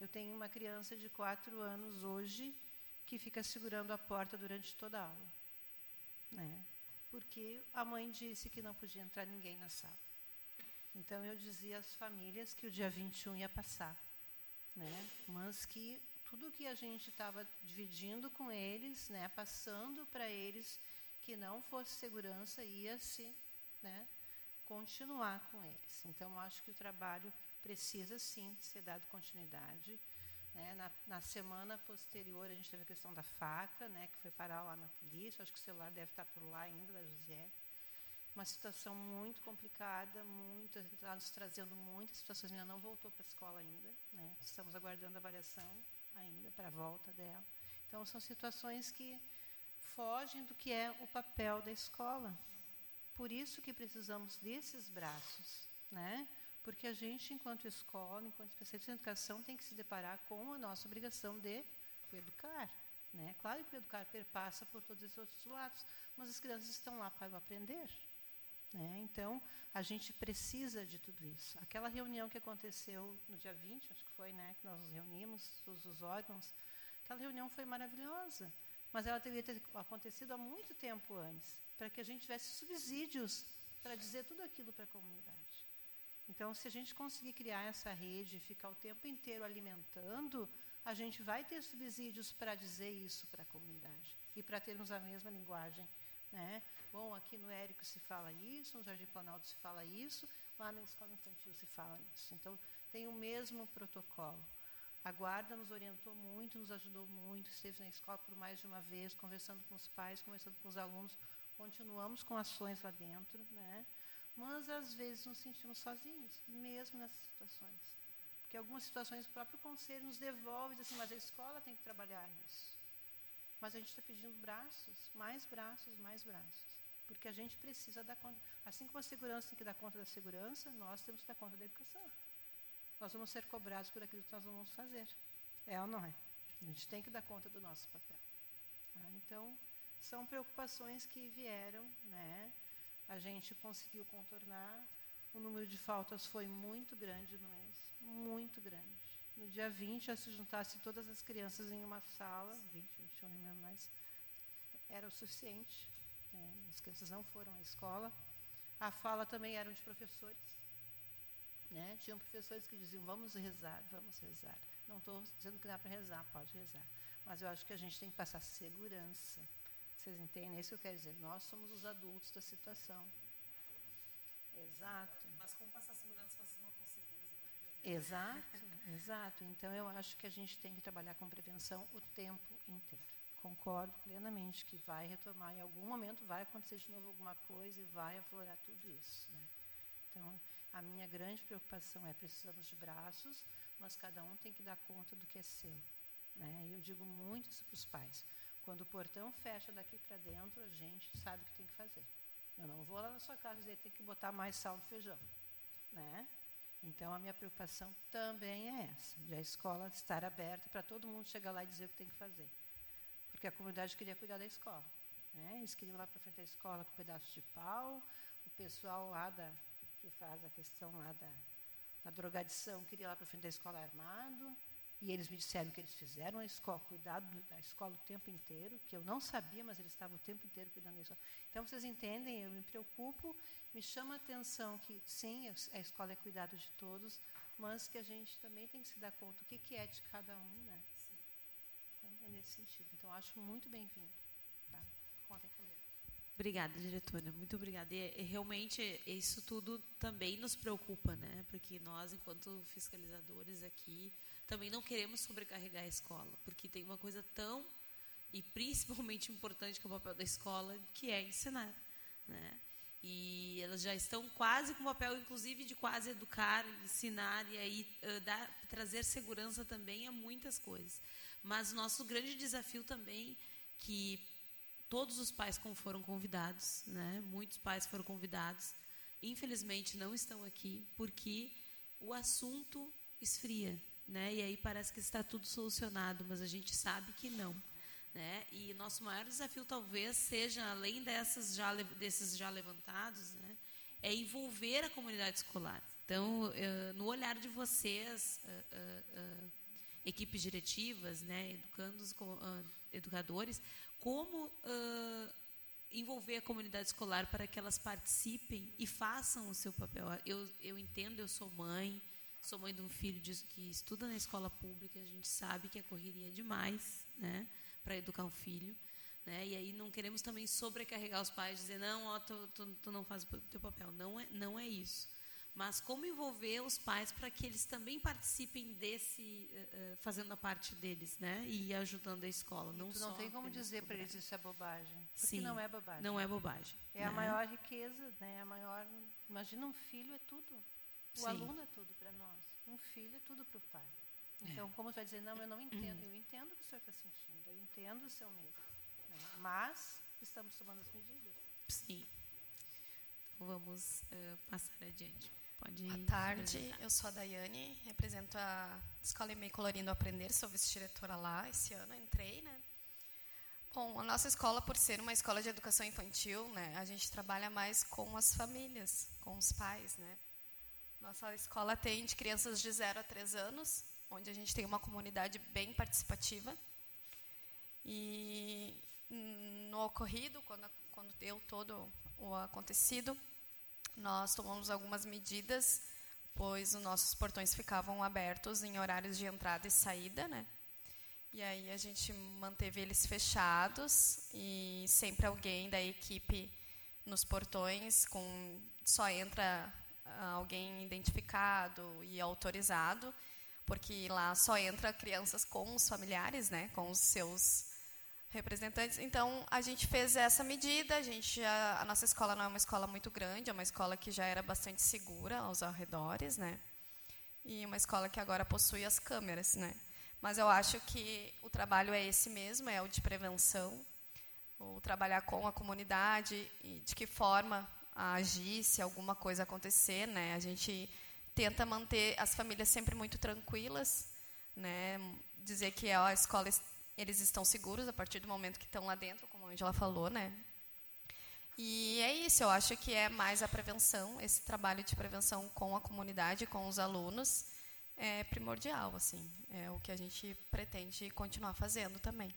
Eu tenho uma criança de quatro anos hoje que fica segurando a porta durante toda a aula. Né? Porque a mãe disse que não podia entrar ninguém na sala. Então eu dizia às famílias que o dia 21 ia passar né? mas que tudo que a gente estava dividindo com eles, né, passando para eles que não fosse segurança, ia se né, continuar com eles. Então, acho que o trabalho precisa sim ser dado continuidade. Né? Na, na, semana posterior, a gente teve a questão da faca, né, que foi parar lá na polícia. Acho que o celular deve estar por lá ainda, da José uma situação muito complicada, muito, está nos trazendo muitas situações. Minha não voltou para a escola ainda, né? estamos aguardando a avaliação ainda para a volta dela. Então, são situações que fogem do que é o papel da escola. Por isso que precisamos desses braços, né? porque a gente, enquanto escola, enquanto especialista em educação, tem que se deparar com a nossa obrigação de educar. Né? Claro que o educar perpassa por todos esses outros lados, mas as crianças estão lá para aprender. Né? Então, a gente precisa de tudo isso. Aquela reunião que aconteceu no dia 20, acho que foi, né, que nós nos reunimos, todos os órgãos, aquela reunião foi maravilhosa, mas ela deveria ter acontecido há muito tempo antes, para que a gente tivesse subsídios para dizer tudo aquilo para a comunidade. Então, se a gente conseguir criar essa rede e ficar o tempo inteiro alimentando, a gente vai ter subsídios para dizer isso para a comunidade e para termos a mesma linguagem né? Bom, aqui no Érico se fala isso, no Jardim Planalto se fala isso, lá na escola infantil se fala isso. Então, tem o mesmo protocolo. A guarda nos orientou muito, nos ajudou muito, esteve na escola por mais de uma vez, conversando com os pais, conversando com os alunos. Continuamos com ações lá dentro, né? mas às vezes nos sentimos sozinhos, mesmo nessas situações. Porque algumas situações o próprio conselho nos devolve, diz assim, mas a escola tem que trabalhar isso. Mas a gente está pedindo braços, mais braços, mais braços. Porque a gente precisa dar conta. Assim como a segurança tem que dar conta da segurança, nós temos que dar conta da educação. Nós vamos ser cobrados por aquilo que nós vamos fazer. É ou não é? A gente tem que dar conta do nosso papel. Tá? Então, são preocupações que vieram, né? A gente conseguiu contornar. O número de faltas foi muito grande no mês, muito grande. No dia 20, já se juntasse todas as crianças em uma sala, 20, 21, não lembro mais, era o suficiente. Né? As crianças não foram à escola. A fala também eram de professores. Né? Tinham professores que diziam, vamos rezar, vamos rezar. Não estou dizendo que dá para rezar, pode rezar. Mas eu acho que a gente tem que passar segurança. Vocês entendem? É isso que eu quero dizer. Nós somos os adultos da situação. Exato. Mas como passar segurança se vocês não estão seguros? Exato, exato. Então eu acho que a gente tem que trabalhar com prevenção o tempo inteiro. Concordo plenamente que vai retomar, em algum momento vai acontecer de novo alguma coisa e vai aflorar tudo isso. Né? Então, a minha grande preocupação é precisamos de braços, mas cada um tem que dar conta do que é seu. Né? E eu digo muito isso para os pais. Quando o portão fecha daqui para dentro, a gente sabe o que tem que fazer. Eu não vou lá na sua casa dizer tem que botar mais sal no feijão. Né? Então, a minha preocupação também é essa, de a escola estar aberta para todo mundo chegar lá e dizer o que tem que fazer porque a comunidade queria cuidar da escola. Né? Eles queriam lá para frente da escola com um pedaço de pau, o pessoal lá da, que faz a questão lá da, da drogadição queria lá para frente da escola armado, e eles me disseram que eles fizeram a escola, cuidado da escola o tempo inteiro, que eu não sabia, mas eles estavam o tempo inteiro cuidando da escola. Então, vocês entendem, eu me preocupo, me chama a atenção que, sim, a escola é cuidado de todos, mas que a gente também tem que se dar conta o que, que é de cada um, né? é nesse sentido. Então, acho muito bem-vindo. Tá? Contem comigo. Obrigada, diretora. Muito obrigada. E, e, realmente isso tudo também nos preocupa, né? Porque nós, enquanto fiscalizadores aqui, também não queremos sobrecarregar a escola, porque tem uma coisa tão e principalmente importante que é o papel da escola, que é ensinar, né? E elas já estão quase com o papel, inclusive, de quase educar, ensinar e aí uh, dar, trazer segurança também a muitas coisas. Mas o nosso grande desafio também, que todos os pais foram convidados, né? muitos pais foram convidados, infelizmente não estão aqui, porque o assunto esfria. Né? E aí parece que está tudo solucionado, mas a gente sabe que não. Né? E nosso maior desafio talvez seja, além dessas já, desses já levantados, né? é envolver a comunidade escolar. Então, uh, no olhar de vocês, uh, uh, equipes diretivas, né, educandos, uh, educadores, como uh, envolver a comunidade escolar para que elas participem e façam o seu papel. Eu, eu entendo, eu sou mãe, sou mãe de um filho que estuda na escola pública, a gente sabe que a correria é demais né, para educar um filho. Né, e aí não queremos também sobrecarregar os pais, dizer, não, ó, tu, tu, tu não faz o teu papel. Não é, não é isso mas como envolver os pais para que eles também participem desse, uh, fazendo a parte deles, né? E ajudando a escola. Não, não tem como dizer para eles isso é bobagem. Porque Sim, não é bobagem. Não é bobagem. É né? a maior riqueza, né? A maior. Imagina um filho é tudo. O Sim. aluno é tudo para nós. Um filho é tudo para o pai. Então, é. como você vai dizer, não, eu não entendo. Eu entendo o que o senhor está sentindo. Eu entendo o seu medo. Né? Mas estamos tomando as medidas. Sim. Então, vamos uh, passar adiante. Pode Boa tarde, eu sou a Daiane, represento a Escola EMEI Colorindo Aprender, sou vice-diretora lá, esse ano entrei, né? Bom, a nossa escola, por ser uma escola de educação infantil, né, a gente trabalha mais com as famílias, com os pais, né? Nossa escola tem de crianças de 0 a 3 anos, onde a gente tem uma comunidade bem participativa. E no ocorrido, quando, quando deu todo o acontecido, nós tomamos algumas medidas, pois os nossos portões ficavam abertos em horários de entrada e saída, né? E aí a gente manteve eles fechados e sempre alguém da equipe nos portões com só entra alguém identificado e autorizado, porque lá só entra crianças com os familiares, né, com os seus representantes. Então, a gente fez essa medida. A, gente, a, a, nossa escola não é uma escola muito grande, é uma escola que já era bastante segura aos arredores, né? E uma escola que agora possui as câmeras, né? Mas eu acho que o trabalho é esse mesmo, é o de prevenção, o trabalhar com a comunidade e de que forma agir se alguma coisa acontecer, né? A gente tenta manter as famílias sempre muito tranquilas, né? Dizer que a escola eles estão seguros a partir do momento que estão lá dentro, como a Angela falou, né? E é isso, eu acho que é mais a prevenção, esse trabalho de prevenção com a comunidade, com os alunos, é primordial, assim, é o que a gente pretende continuar fazendo também.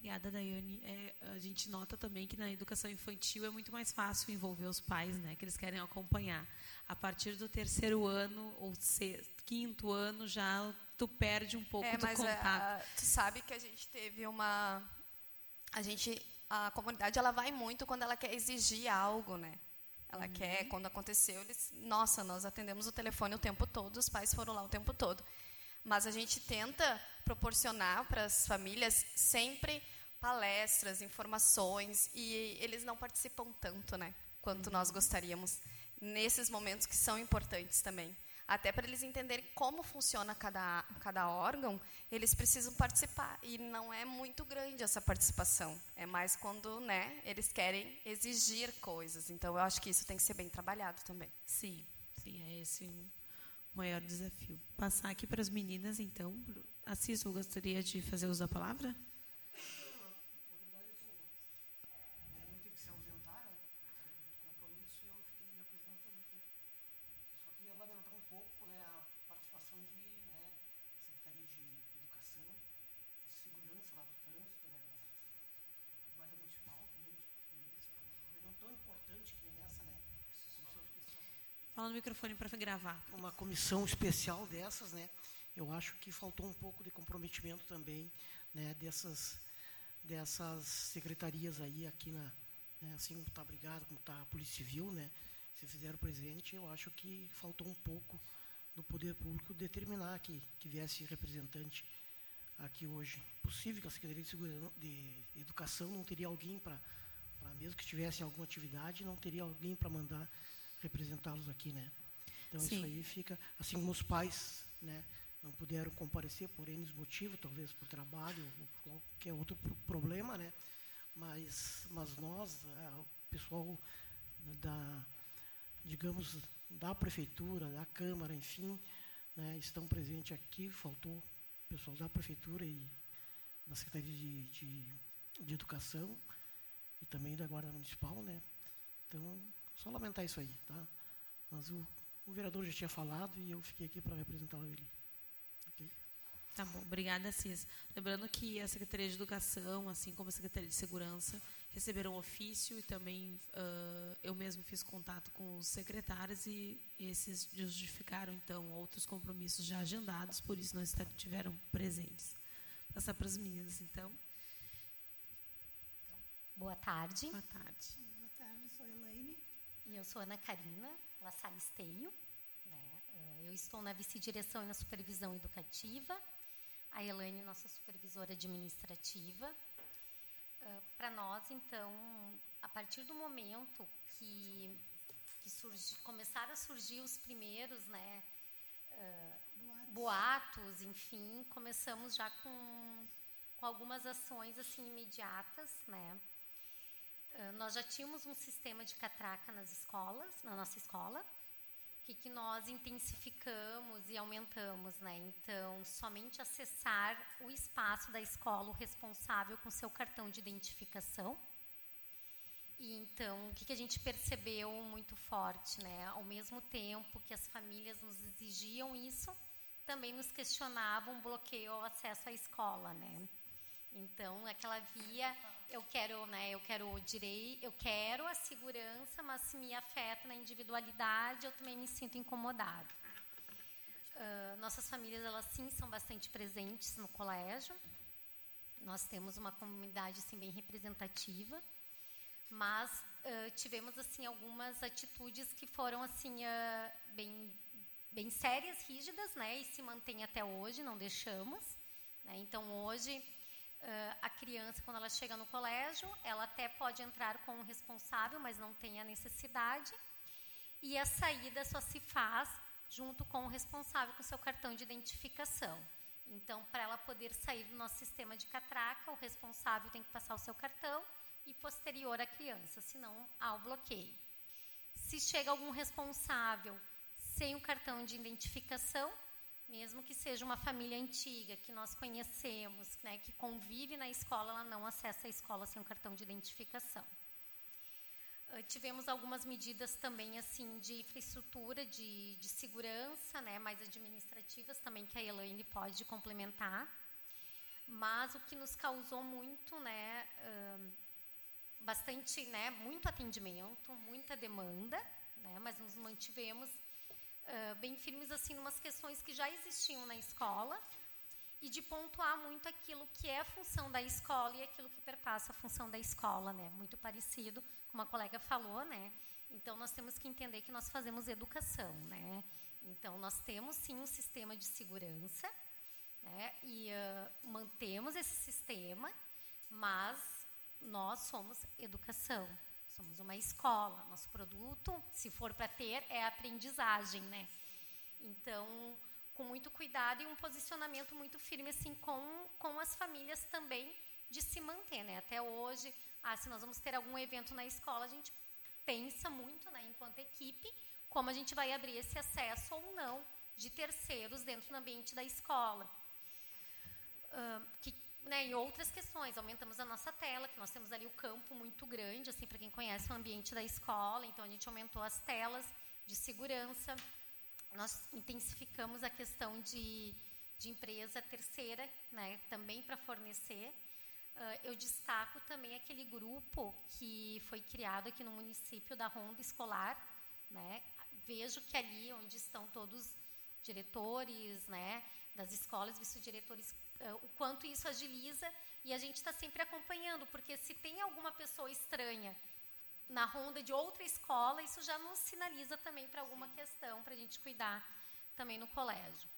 Obrigada, Daiane. É, gente nota também que na educação infantil é muito mais fácil envolver os pais, né, que eles querem acompanhar. A partir do terceiro ano ou sexto, quinto ano já tu perde um pouco é, do mas contato. A, tu sabe que a gente teve uma a gente a comunidade ela vai muito quando ela quer exigir algo, né? Ela uhum. quer quando aconteceu, eles, nossa, nós atendemos o telefone o tempo todo, os pais foram lá o tempo todo. Mas a gente tenta proporcionar para as famílias sempre palestras, informações e eles não participam tanto, né, quanto uhum. nós gostaríamos nesses momentos que são importantes também. Até para eles entenderem como funciona cada, cada órgão, eles precisam participar. E não é muito grande essa participação. É mais quando né, eles querem exigir coisas. Então, eu acho que isso tem que ser bem trabalhado também. Sim, sim, é esse o maior desafio. Passar aqui para as meninas, então. Assis, gostaria de fazer uso da palavra? Fala no microfone para gravar. Uma comissão especial dessas, né? Eu acho que faltou um pouco de comprometimento também, né? Dessas, dessas secretarias aí aqui na, né? assim como está a brigada, como está a polícia civil, né? Se fizeram presente, eu acho que faltou um pouco do poder público determinar que, que viesse representante aqui hoje. Possível que a Secretaria de, Segurança, de Educação não teria alguém para, mesmo que tivesse alguma atividade, não teria alguém para mandar representá-los aqui, né? Então Sim. isso aí fica, assim como os pais, né, não puderam comparecer por N motivos, talvez por trabalho ou por qualquer outro problema, né? Mas, mas nós, o pessoal da, digamos, da prefeitura, da câmara, enfim, né, estão presentes aqui. Faltou o pessoal da prefeitura e da secretaria de, de, de educação e também da guarda municipal, né? Então só lamentar isso aí, tá? Mas o, o vereador já tinha falado e eu fiquei aqui para representar ele. Tá bom, obrigada, Cis. Lembrando que a Secretaria de Educação, assim como a Secretaria de Segurança, receberam ofício e também uh, eu mesmo fiz contato com os secretários e esses justificaram, então, outros compromissos já agendados, por isso não estiveram presentes. Passar para as meninas, então. Boa tarde. Boa tarde. Eu sou Ana Karina La Salisteio. Né? Eh, eu estou na vice-direção e na supervisão educativa. A Elaine, nossa supervisora administrativa. Eh, Para nós, então, a partir do momento que, que surgi, começaram a surgir os primeiros né, uh, boatos, enfim, começamos já com, com algumas ações assim imediatas, né? Ah, nós já tínhamos um sistema de catraca nas escolas, na nossa escola, que, que nós intensificamos e aumentamos, né? Então, somente acessar o espaço da escola o responsável com seu cartão de identificação. E então, o que, que a gente percebeu muito forte, né? Ao mesmo tempo que as famílias nos exigiam isso, também nos questionavam bloqueio ao acesso à escola, né? Então, aquela via eu quero, né, eu quero o direito, eu quero a segurança, mas se me afeta na individualidade, eu também me sinto incomodado. Uh, nossas famílias, elas sim são bastante presentes no colégio. Nós temos uma comunidade assim bem representativa, mas uh, tivemos assim algumas atitudes que foram assim uh, bem bem sérias, rígidas, né, e se mantém até hoje, não deixamos. Né? Então hoje a criança, quando ela chega no colégio, ela até pode entrar com o responsável, mas não tem a necessidade. E a saída só se faz junto com o responsável com seu cartão de identificação. Então, para ela poder sair do nosso sistema de catraca, o responsável tem que passar o seu cartão e posterior a criança, senão há o bloqueio. Se chega algum responsável sem o cartão de identificação, mesmo que seja uma família antiga que nós conhecemos, né, que convive na escola, ela não acessa a escola sem um cartão de identificação. Uh, tivemos algumas medidas também assim de infraestrutura, de, de segurança, né, mais administrativas também que a Elaine pode complementar. Mas o que nos causou muito, né, uh, bastante, né, muito atendimento, muita demanda, né, mas nos mantivemos bem firmes assim umas questões que já existiam na escola e de pontuar muito aquilo que é a função da escola e aquilo que perpassa a função da escola, né? Muito parecido, como a colega falou, né? Então nós temos que entender que nós fazemos educação, né? Então nós temos sim um sistema de segurança, né? E uh, mantemos esse sistema, mas nós somos educação, somos uma escola. Nosso produto, se for para ter, é aprendizagem, né? Então, com muito cuidado e um posicionamento muito firme assim com com as famílias também de se manter, né? Até hoje, ah, se nós vamos ter algum evento na escola, a gente pensa muito, né, enquanto equipe, como a gente vai abrir esse acesso ou não de terceiros dentro do ambiente da escola. Uh, que né, e outras questões, aumentamos a nossa tela, que nós temos ali o campo muito grande, assim, para quem conhece o ambiente da escola, então a gente aumentou as telas de segurança, nós intensificamos a questão de, de empresa terceira, né, também para fornecer. Uh, eu destaco também aquele grupo que foi criado aqui no município da Ronda Escolar, né, vejo que ali onde estão todos diretores, né, das escolas, vice-diretores o quanto isso agiliza e a gente está sempre acompanhando, porque se tem alguma pessoa estranha na ronda de outra escola, isso já nos sinaliza também para alguma questão para a gente cuidar também no colégio.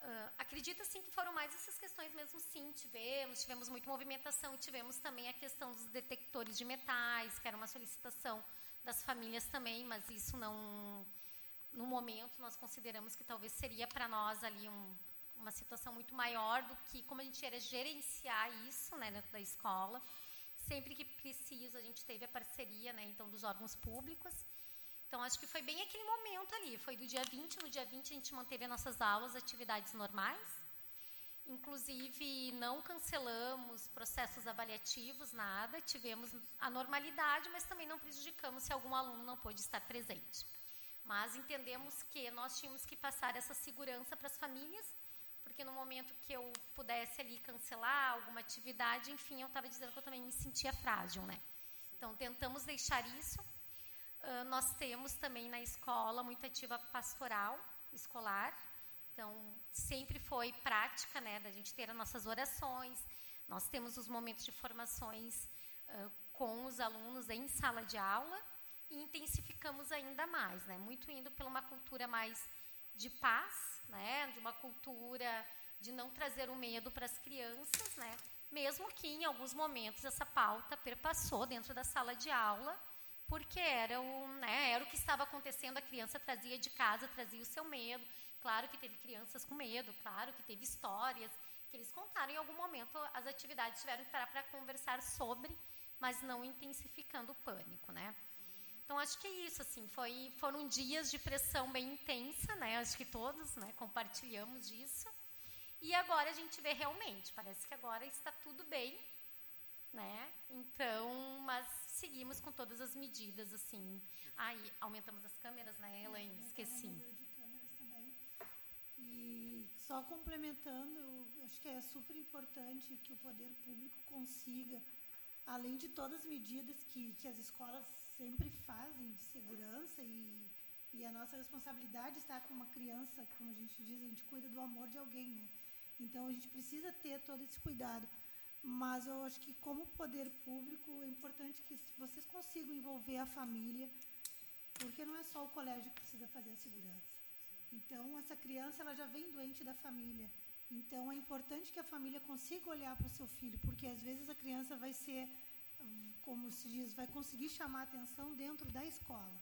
Uh, acredito assim que foram mais essas questões mesmo sim tivemos tivemos muita movimentação tivemos também a questão dos detectores de metais que era uma solicitação das famílias também mas isso não no momento nós consideramos que talvez seria para nós ali um, uma situação muito maior do que como a gente era gerenciar isso né, dentro da escola. Sempre que precisa, a gente teve a parceria né, então, dos órgãos públicos. Então, acho que foi bem aquele momento ali. Foi do dia 20, no dia 20 a gente manteve as nossas aulas, atividades normais. Inclusive, não cancelamos processos avaliativos, nada. Tivemos a normalidade, mas também não prejudicamos se algum aluno não pôde estar presente. Mas entendemos que nós tínhamos que passar essa segurança para as famílias porque no momento que eu pudesse ali cancelar alguma atividade, enfim, eu estava dizendo que eu também me sentia frágil, né? Então, tentamos deixar isso. Uh, nós temos também na escola muita ativa pastoral escolar. Então, sempre foi prática, né, da gente ter as nossas orações. Nós temos os momentos de formações uh, com os alunos em sala de aula e intensificamos ainda mais, né? Muito indo pela uma cultura mais de paz, né, de uma cultura de não trazer o medo para as crianças, né, mesmo que em alguns momentos essa pauta perpassou dentro da sala de aula, porque era o, né, era o que estava acontecendo, a criança trazia de casa, trazia o seu medo. Claro que teve crianças com medo, claro que teve histórias que eles contaram em algum momento, as atividades tiveram que parar para conversar sobre, mas não intensificando o pânico, né? Então acho que é isso, assim, foi, foram dias de pressão bem intensa, né? Acho que todos, né, compartilhamos disso. E agora a gente vê realmente, parece que agora está tudo bem, né? Então, mas seguimos com todas as medidas, assim. Aí aumentamos as câmeras, né, Elaine? É, Esqueci. E só complementando, eu acho que é super importante que o poder público consiga, além de todas as medidas que, que as escolas sempre fazem de segurança e, e a nossa responsabilidade está com uma criança, como a gente diz, a gente cuida do amor de alguém, né? Então a gente precisa ter todo esse cuidado. Mas eu acho que como poder público é importante que vocês consigam envolver a família, porque não é só o colégio que precisa fazer a segurança. Então essa criança ela já vem doente da família. Então é importante que a família consiga olhar para o seu filho, porque às vezes a criança vai ser como se diz, vai conseguir chamar atenção dentro da escola.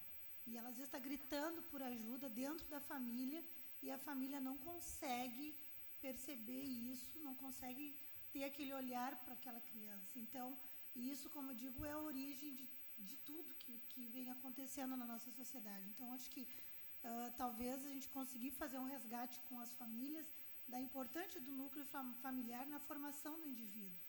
E ela às vezes está gritando por ajuda dentro da família e a família não consegue perceber isso, não consegue ter aquele olhar para aquela criança. Então, isso, como eu digo, é a origem de, de tudo que, que vem acontecendo na nossa sociedade. Então, acho que uh, talvez a gente conseguir fazer um resgate com as famílias da importância do núcleo familiar na formação do indivíduo.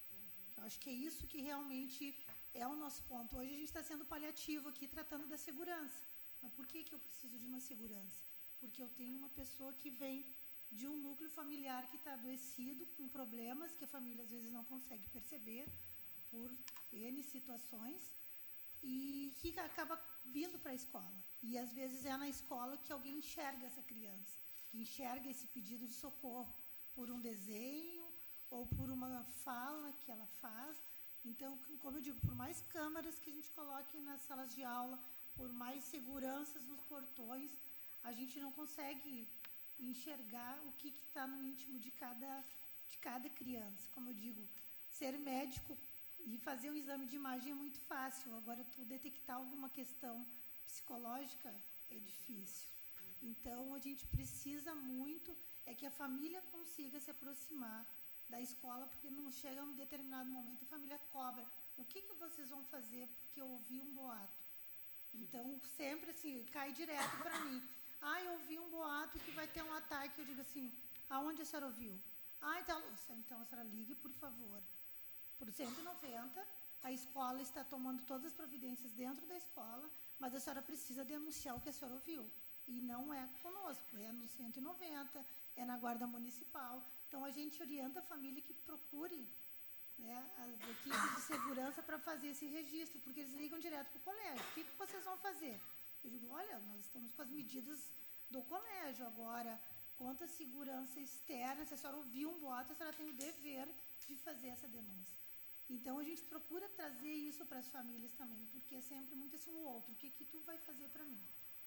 Eu acho que é isso que realmente é o nosso ponto. Hoje a gente está sendo paliativo aqui, tratando da segurança. Mas por que, que eu preciso de uma segurança? Porque eu tenho uma pessoa que vem de um núcleo familiar que está adoecido, com problemas que a família às vezes não consegue perceber, por N situações, e que acaba vindo para a escola. E às vezes é na escola que alguém enxerga essa criança, que enxerga esse pedido de socorro por um desenho ou por uma fala que ela faz. Então, como eu digo, por mais câmeras que a gente coloque nas salas de aula, por mais seguranças nos portões, a gente não consegue enxergar o que está no íntimo de cada, de cada criança. Como eu digo, ser médico e fazer um exame de imagem é muito fácil. Agora, tu detectar alguma questão psicológica é difícil. Então, a gente precisa muito é que a família consiga se aproximar da escola, porque não chega um determinado momento a família cobra. O que, que vocês vão fazer porque eu ouvi um boato? Então, sempre assim, cai direto para mim. Ah, eu ouvi um boato que vai ter um ataque. Eu digo assim, aonde a senhora ouviu? Ah, então, então a senhora ligue, por favor. Por 190, a escola está tomando todas as providências dentro da escola, mas a senhora precisa denunciar o que a senhora ouviu. E não é conosco, é no 190, é na guarda municipal. Então a gente orienta a família que procure né, as equipes de segurança para fazer esse registro, porque eles ligam direto para o colégio. O que, que vocês vão fazer? Eu digo, olha, nós estamos com as medidas do colégio agora. Quanto à segurança externa, se a senhora ouviu um boato, a senhora tem o dever de fazer essa denúncia. Então a gente procura trazer isso para as famílias também, porque é sempre muito assim o outro. O que que tu vai fazer para mim?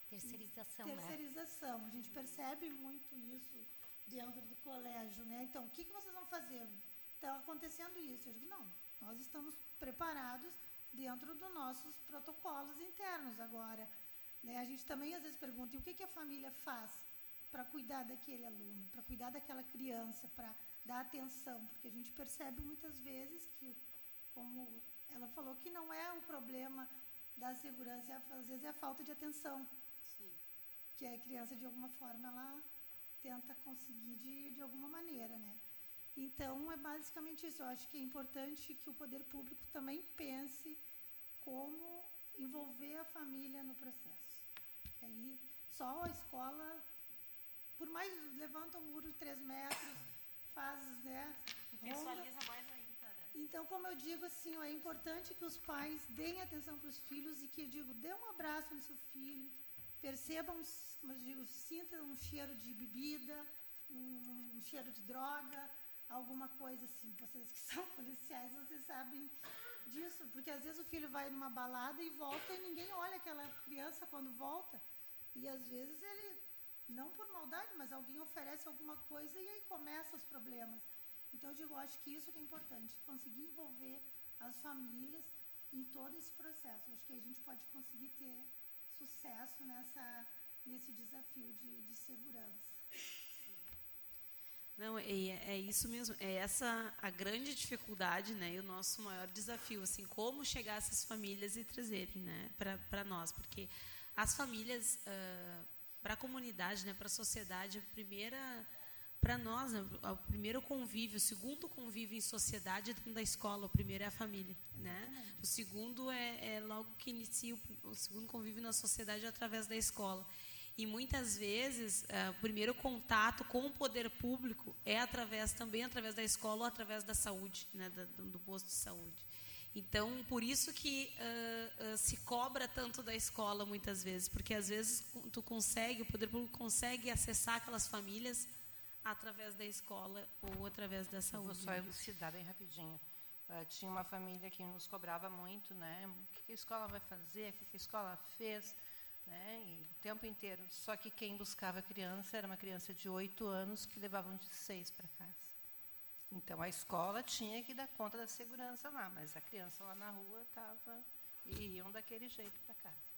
Terceirização, Terceirização. Né? A gente percebe muito isso dentro do colégio, né? Então, o que que vocês vão fazer? Está acontecendo isso. Eu digo, não, nós estamos preparados dentro dos nossos protocolos internos agora. Né? A gente também às vezes pergunta, e o que, que a família faz para cuidar daquele aluno, para cuidar daquela criança, para dar atenção? Porque a gente percebe muitas vezes que, como ela falou, que não é o problema da segurança, às vezes é a falta de atenção. Sim. Que a criança, de alguma forma, ela tenta conseguir de, de alguma maneira, né? Então, é basicamente isso. Eu acho que é importante que o poder público também pense como envolver a família no processo. Aí, só a escola, por mais levanta um muro de três metros, faz, né? Visualiza mais ainda. Né? Então, como eu digo assim, ó, é importante que os pais deem atenção para os filhos e que eu digo, dê um abraço no seu filho, percebam, como eu digo, sintam um cheiro de bebida, um, um cheiro de droga, alguma coisa assim. Vocês que (laughs) são policiais, vocês sabem disso, porque às vezes o filho vai numa balada e volta e ninguém olha aquela criança quando volta. E às vezes ele, não por maldade, mas alguém oferece alguma coisa e aí começam os problemas. Então eu digo, acho que isso que é importante, conseguir envolver as famílias em todo esse processo. Acho que a gente pode conseguir ter sucesso nessa, nesse desafio de, de segurança. Não, é, é, isso mesmo. É essa a grande dificuldade, né? E o nosso maior desafio, assim, como chegar essas famílias e trazerem, né, para nós, porque as famílias, uh, para a comunidade, né, para a sociedade, a primeira, para nós, né, o primeiro convívio, o segundo convívio em sociedade é dentro da escola. O primeiro é a família, né? O segundo é, é logo que inicia o, o segundo convívio na sociedade é através da escola. E muitas vezes uh, o primeiro contato com o poder público é através também através da escola ou através da saúde, né, do, do posto de saúde. Então, por isso que uh, uh, se cobra tanto da escola muitas vezes, porque às vezes tu consegue, o poder público consegue acessar aquelas famílias através da escola ou através da saúde. Eu vou só elucidar bem rapidinho. Uh, tinha uma família que nos cobrava muito, né? O que a escola vai fazer? O que a escola fez? né? E o tempo inteiro. Só que quem buscava a criança era uma criança de oito anos que levavam de seis para casa. Então a escola tinha que dar conta da segurança lá, mas a criança lá na rua estava e iam daquele jeito para casa.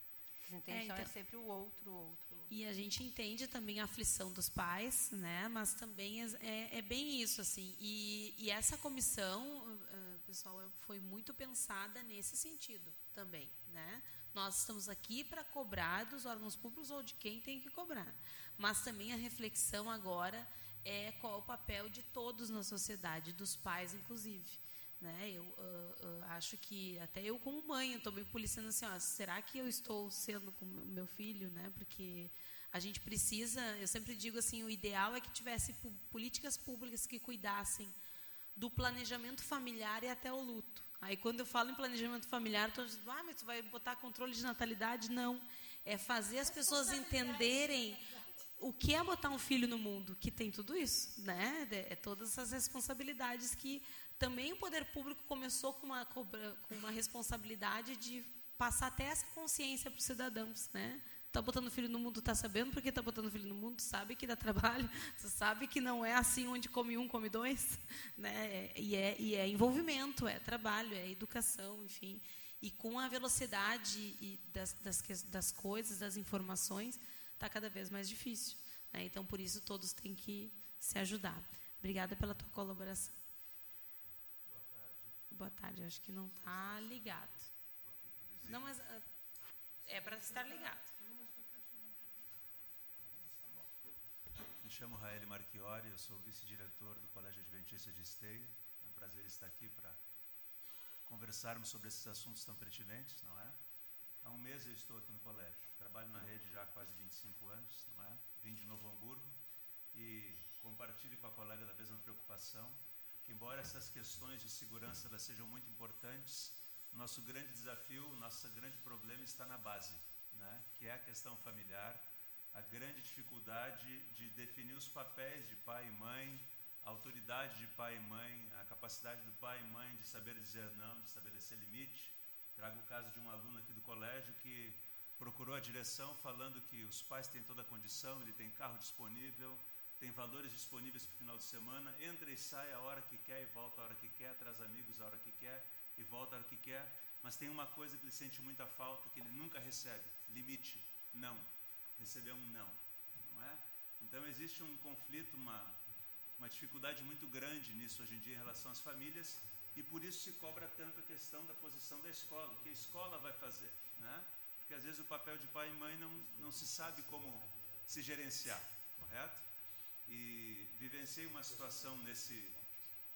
Então é, então, é sempre o outro, o outro. E a gente entende também a aflição dos pais, né? Mas também é, é, é bem isso assim. E, e essa comissão, uh, pessoal, foi muito pensada nesse sentido também, né? Nós estamos aqui para cobrar dos órgãos públicos ou de quem tem que cobrar. Mas também a reflexão agora é qual o papel de todos na sociedade, dos pais, inclusive. Né? Eu uh, uh, acho que até eu como mãe estou me policiando assim, ó, será que eu estou sendo com meu filho, né? Porque a gente precisa, eu sempre digo assim, o ideal é que tivesse políticas públicas que cuidassem do planejamento familiar e até o luto Aí quando eu falo em planejamento familiar, todos dizem, ah, mas tu vai botar controle de natalidade? Não. É fazer as pessoas entenderem o que é botar um filho no mundo, que tem tudo isso, né? É todas essas responsabilidades que também o poder público começou com uma, com uma responsabilidade de passar até essa consciência para os cidadãos, né? Tá botando filho no mundo, tá sabendo por que tá botando filho no mundo, sabe que dá trabalho, (laughs) sabe que não é assim onde come um, come dois, (laughs) né? E é, e é envolvimento, é trabalho, é educação, enfim. E com a velocidade das, das, das coisas, das informações, está cada vez mais difícil. Né? Então, por isso, todos têm que se ajudar. Obrigada pela tua colaboração. Boa tarde. Acho que não está ligado. Não, mas uh, é para estar ligado. Me chamo Raeli Marchiori, eu sou vice-diretor do Colégio Adventista de Esteio. É um prazer estar aqui para conversarmos sobre esses assuntos tão pertinentes, não é? Há um mês eu estou aqui no colégio. Trabalho na rede já há quase 25 anos, não é? Vim de Novo Hamburgo e compartilho com a colega da mesma preocupação, embora essas questões de segurança elas sejam muito importantes, nosso grande desafio, nosso grande problema está na base, né? que é a questão familiar, a grande dificuldade de definir os papéis de pai e mãe, a autoridade de pai e mãe, a capacidade do pai e mãe de saber dizer não, de estabelecer limite. Trago o caso de um aluno aqui do colégio que procurou a direção falando que os pais têm toda a condição, ele tem carro disponível, tem valores disponíveis para o final de semana, entra e sai a hora que quer e volta a hora que quer, traz amigos a hora que quer e volta a hora que quer, mas tem uma coisa que ele sente muita falta, que ele nunca recebe, limite, não. Receber um não, não é? Então existe um conflito, uma, uma dificuldade muito grande nisso hoje em dia em relação às famílias e por isso se cobra tanto a questão da posição da escola, o que a escola vai fazer, né? porque às vezes o papel de pai e mãe não, não se sabe como se gerenciar, correto? E vivenciei uma situação nesse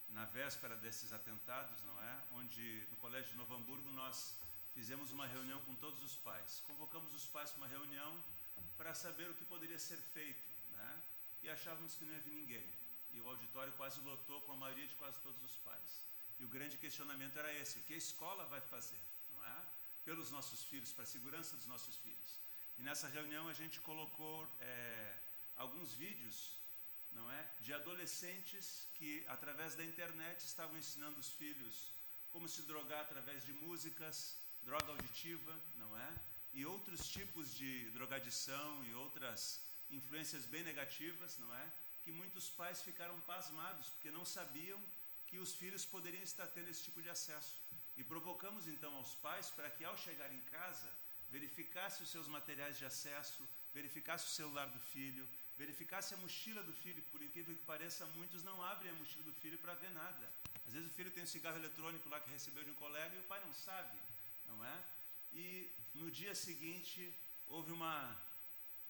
na véspera desses atentados, não é? Onde no Colégio de Novo Hamburgo nós fizemos uma reunião com todos os pais. Convocamos os pais para uma reunião para saber o que poderia ser feito, né? E achávamos que não ia vir ninguém. E o auditório quase lotou com a maioria de quase todos os pais. E o grande questionamento era esse: o que a escola vai fazer? pelos nossos filhos, para a segurança dos nossos filhos. E nessa reunião a gente colocou é, alguns vídeos, não é, de adolescentes que através da internet estavam ensinando os filhos como se drogar através de músicas, droga auditiva, não é, e outros tipos de drogadição e outras influências bem negativas, não é, que muitos pais ficaram pasmados porque não sabiam que os filhos poderiam estar tendo esse tipo de acesso. E provocamos então aos pais para que, ao chegar em casa, verificasse os seus materiais de acesso, verificasse o celular do filho, verificasse a mochila do filho, por incrível que pareça, muitos não abrem a mochila do filho para ver nada. Às vezes o filho tem um cigarro eletrônico lá que recebeu de um colega e o pai não sabe, não é? E no dia seguinte houve uma,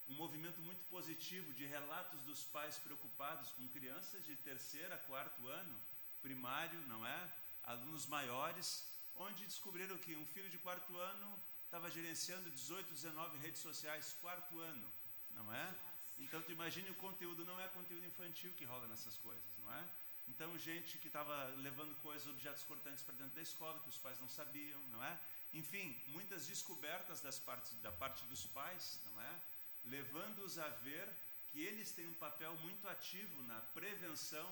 um movimento muito positivo de relatos dos pais preocupados com crianças de terceiro a quarto ano, primário, não é? Alunos maiores, onde descobriram que um filho de quarto ano estava gerenciando 18, 19 redes sociais, quarto ano, não é? Então, tu imagine o conteúdo, não é conteúdo infantil que rola nessas coisas, não é? Então, gente que estava levando coisas, objetos cortantes para dentro da escola, que os pais não sabiam, não é? Enfim, muitas descobertas das partes, da parte dos pais, não é? Levando-os a ver que eles têm um papel muito ativo na prevenção.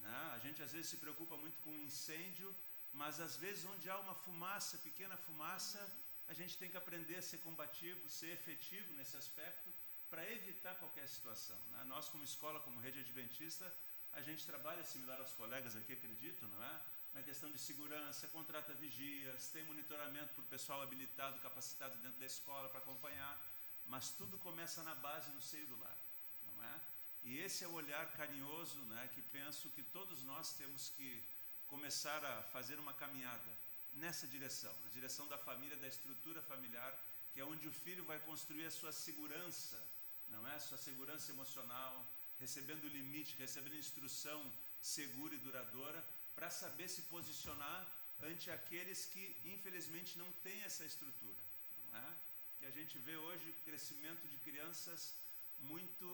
Né? A gente às vezes se preocupa muito com incêndio, mas às vezes onde há uma fumaça, pequena fumaça, a gente tem que aprender a ser combativo, ser efetivo nesse aspecto para evitar qualquer situação. Né? Nós, como escola, como rede adventista, a gente trabalha similar aos colegas aqui, acredito, não é? Na questão de segurança, contrata vigias, tem monitoramento por pessoal habilitado, capacitado dentro da escola para acompanhar, mas tudo começa na base, no seio do lar, não é? E esse é o olhar carinhoso, né, que penso que todos nós temos que começar a fazer uma caminhada nessa direção, na direção da família, da estrutura familiar, que é onde o filho vai construir a sua segurança, não é? Sua segurança emocional, recebendo limite, recebendo instrução segura e duradoura, para saber se posicionar ante aqueles que, infelizmente, não têm essa estrutura, não é? Que a gente vê hoje o crescimento de crianças muito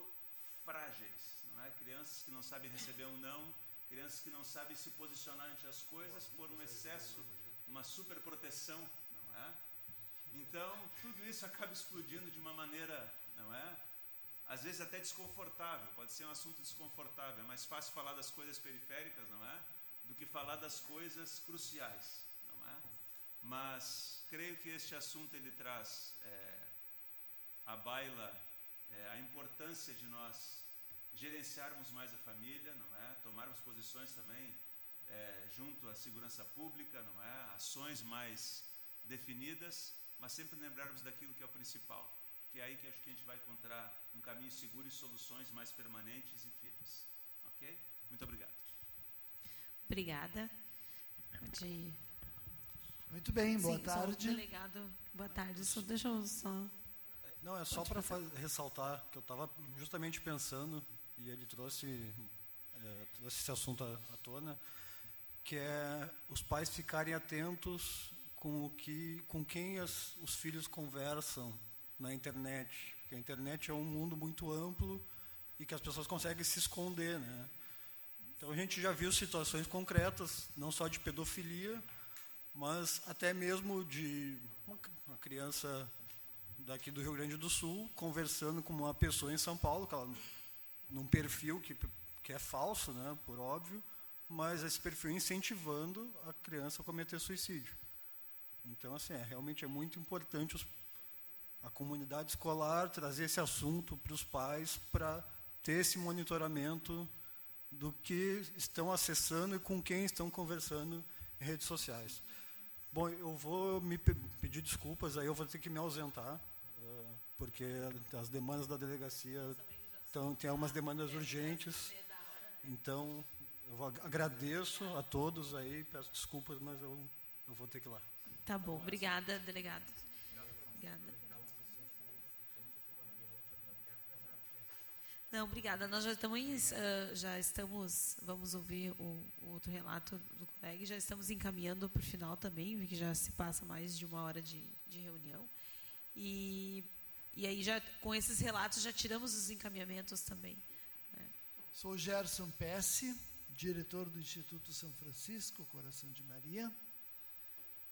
frágeis, não é? Crianças que não sabem receber um não, crianças que não sabem se posicionar ante as coisas por um excesso uma super proteção, não é? Então, tudo isso acaba explodindo de uma maneira, não é? Às vezes até desconfortável, pode ser um assunto desconfortável, é mais fácil falar das coisas periféricas, não é? Do que falar das coisas cruciais, não é? Mas creio que este assunto ele traz é, à baila é, a importância de nós gerenciarmos mais a família, não é? Tomarmos posições também é, junto à segurança pública, não é? Ações mais definidas, mas sempre lembrarmos daquilo que é o principal, que é aí que acho que a gente vai encontrar um caminho seguro e soluções mais permanentes e firmes. Ok? Muito obrigado. Obrigada. De... Muito bem, boa Sim, tarde. Delegado, boa tarde. Só, deixa eu só. Não, é só para ressaltar que eu estava justamente pensando, e ele trouxe, é, trouxe esse assunto à, à tona, que é os pais ficarem atentos com o que, com quem as, os filhos conversam na internet, porque a internet é um mundo muito amplo e que as pessoas conseguem se esconder, né? Então a gente já viu situações concretas, não só de pedofilia, mas até mesmo de uma, criança daqui do Rio Grande do Sul conversando com uma pessoa em São Paulo, que ela, num perfil que, que é falso, né, por óbvio, mas esse perfil incentivando a criança a cometer suicídio. Então, assim, é, realmente é muito importante os, a comunidade escolar trazer esse assunto para os pais para ter esse monitoramento do que estão acessando e com quem estão conversando em redes sociais. Bom, eu vou me pedir desculpas, aí eu vou ter que me ausentar, porque as demandas da delegacia então, tem algumas demandas urgentes. Então, eu agradeço a todos aí, peço desculpas, mas eu, eu vou ter que ir lá. Tá bom, obrigada, delegado. Obrigada. Não, obrigada. Nós já estamos, uh, já estamos, vamos ouvir o, o, outro relato do colega, já estamos encaminhando para o final também, que já se passa mais de uma hora de, de reunião. E, e aí, já com esses relatos, já tiramos os encaminhamentos também. Né? Sou Gerson Pesce, diretor do Instituto São Francisco, Coração de Maria.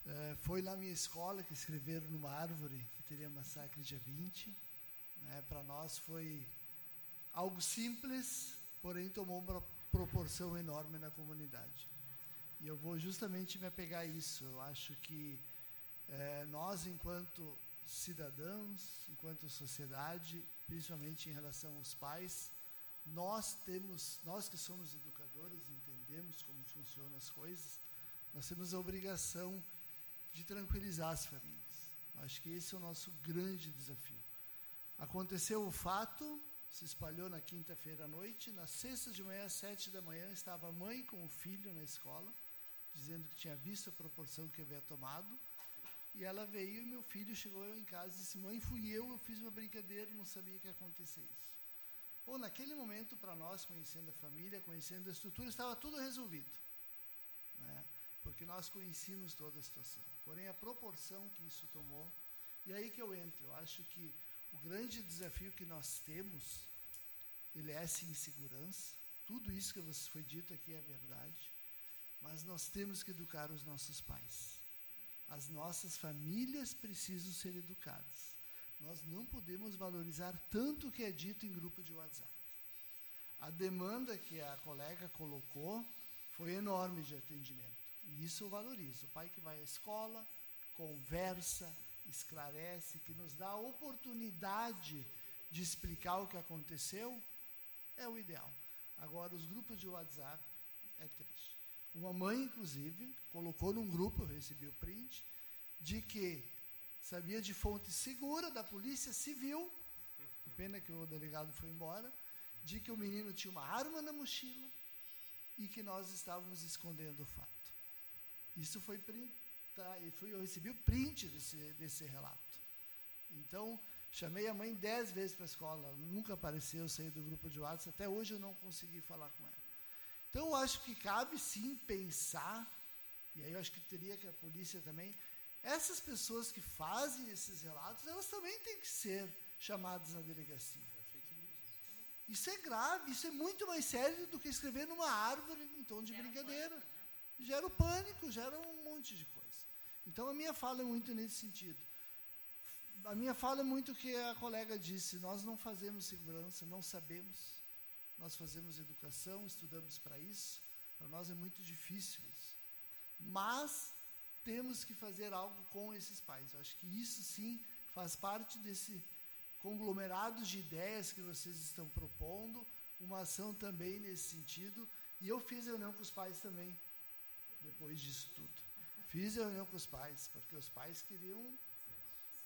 Uh, foi na minha escola que escreveram numa árvore que teria massacre dia 20. Né? Para nós foi algo simples, porém tomou uma proporção enorme na comunidade. E eu vou justamente me apegar a isso. Eu acho que é, nós, enquanto cidadãos, enquanto sociedade, principalmente em relação aos pais, nós temos, nós que somos educadores, entendemos como funcionam as coisas, nós temos a obrigação de tranquilizar as famílias. Eu acho que esse é o nosso grande desafio. Aconteceu o fato, se espalhou na quinta-feira à noite. Na sexta de manhã, às sete da manhã, estava a mãe com o filho na escola, dizendo que tinha visto a proporção que havia tomado. E ela veio e meu filho chegou em casa e disse: Mãe, fui eu, eu fiz uma brincadeira, não sabia que ia acontecer isso. Ou naquele momento, para nós, conhecendo a família, conhecendo a estrutura, estava tudo resolvido. Né? Porque nós conhecíamos toda a situação. Porém, a proporção que isso tomou. E aí que eu entro. Eu acho que o grande desafio que nós temos, ele é sim segurança. Tudo isso que foi dito aqui é verdade. Mas nós temos que educar os nossos pais. As nossas famílias precisam ser educadas. Nós não podemos valorizar tanto o que é dito em grupo de WhatsApp. A demanda que a colega colocou foi enorme de atendimento. E isso eu valorizo. O pai que vai à escola, conversa, esclarece, que nos dá a oportunidade de explicar o que aconteceu, é o ideal. Agora, os grupos de WhatsApp é triste. Uma mãe, inclusive, colocou num grupo, eu recebi o print, de que sabia de fonte segura da Polícia Civil, pena que o delegado foi embora, de que o menino tinha uma arma na mochila e que nós estávamos escondendo o fato. Isso foi print, tá, e fui, eu recebi o print desse, desse relato. Então, chamei a mãe dez vezes para a escola, nunca apareceu, saí do grupo de WhatsApp, até hoje eu não consegui falar com ela. Então, eu acho que cabe sim pensar, e aí eu acho que teria que a polícia também, essas pessoas que fazem esses relatos, elas também têm que ser chamadas na delegacia. Isso é grave, isso é muito mais sério do que escrever numa árvore em tom de brincadeira. Gera o pânico, gera um monte de coisa. Então a minha fala é muito nesse sentido. A minha fala é muito o que a colega disse: nós não fazemos segurança, não sabemos. Nós fazemos educação, estudamos para isso. Para nós é muito difícil isso. Mas temos que fazer algo com esses pais. Eu acho que isso sim faz parte desse conglomerado de ideias que vocês estão propondo, uma ação também nesse sentido. E eu fiz reunião com os pais também, depois disso tudo. Fiz reunião com os pais, porque os pais queriam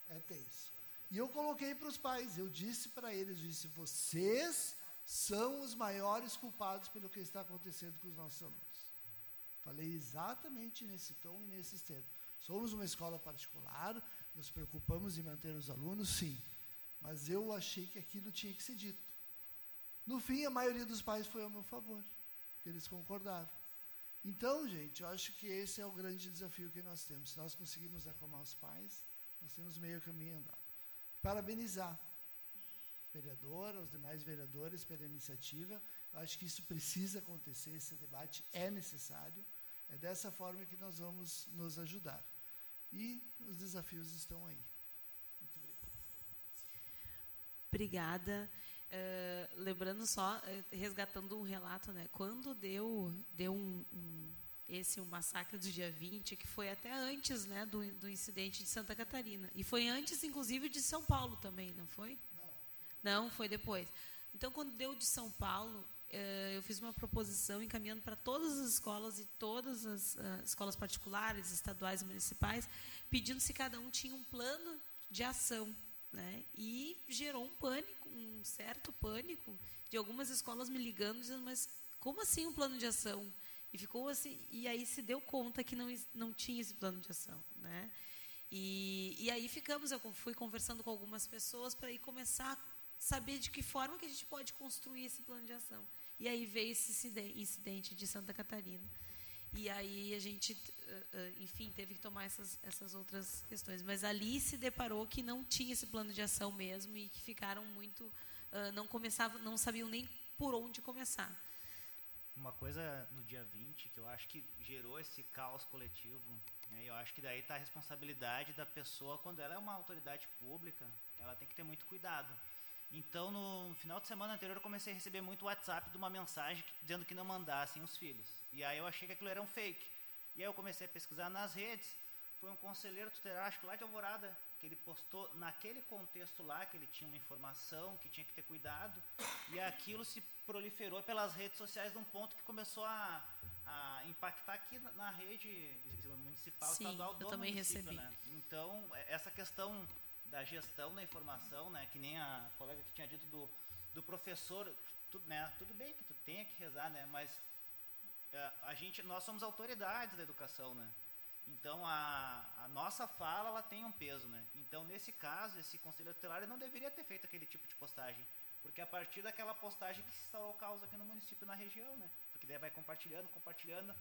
é ter isso. E eu coloquei para os pais, eu disse para eles, disse, vocês são os maiores culpados pelo que está acontecendo com os nossos alunos. Falei exatamente nesse tom e nesses termos. Somos uma escola particular, nos preocupamos em manter os alunos, sim. Mas eu achei que aquilo tinha que ser dito. No fim, a maioria dos pais foi ao meu favor, eles concordaram. Então, gente, eu acho que esse é o grande desafio que nós temos. Se nós conseguirmos acalmar os pais, nós temos meio caminho andado. Parabenizar a vereadora, os demais vereadores pela iniciativa. Eu acho que isso precisa acontecer, esse debate é necessário. É dessa forma que nós vamos nos ajudar. E os desafios estão aí. Muito obrigado. Obrigada. Uh, lembrando só, uh, resgatando um relato, né? Quando deu, deu um, um, esse um massacre do dia 20, que foi até antes né, do, do incidente de Santa Catarina. E foi antes, inclusive, de São Paulo também, não foi? Não. Não, foi depois. Então, quando deu de São Paulo, uh, eu fiz uma proposição encaminhando para todas as escolas e todas as escolas particulares, estaduais e municipais, pedindo se cada um tinha um plano de ação né? E gerou um pânico, um certo pânico, de algumas escolas me ligando, dizendo, mas como assim um plano de ação? E ficou assim, e aí se deu conta que não, não tinha esse plano de ação. Né? E, e aí ficamos, eu fui conversando com algumas pessoas para aí começar a saber de que forma que a gente pode construir esse plano de ação. E aí veio esse incidente de Santa Catarina. E aí a gente, eh, eh, enfim, teve que tomar essas, essas outras questões. Mas ali se deparou que não tinha esse plano de ação mesmo e que ficaram muito, uh, não começavam, não sabiam nem por onde começar. Uma coisa no dia 20 que eu acho que gerou esse caos coletivo, né, eu acho que daí está a responsabilidade da pessoa, quando ela é uma autoridade pública, ela tem que ter muito cuidado. Então, no final de semana anterior, eu comecei a receber muito WhatsApp de uma mensagem dizendo que não mandassem os filhos. E aí eu achei que aquilo era um fake. E aí eu comecei a pesquisar nas redes. Foi um conselheiro que lá de Alvorada, que ele postou naquele contexto lá, que ele tinha uma informação, que tinha que ter cuidado. E aquilo se proliferou pelas redes sociais num ponto que começou a, a impactar aqui na, na rede municipal, Sim, estadual do eu também município. recebi. Né? Então, é, essa questão da gestão da informação, né, que nem a colega que tinha dito do, do professor, tudo, né, tudo bem que tu tenha que rezar, né, mas a gente, nós somos autoridades da educação, né? Então a, a nossa fala ela tem um peso, né? Então nesse caso esse conselheiro tutelar não deveria ter feito aquele tipo de postagem, porque a partir daquela postagem que se instaurou o caos aqui no município, na região, né? Porque daí vai compartilhando, compartilhando.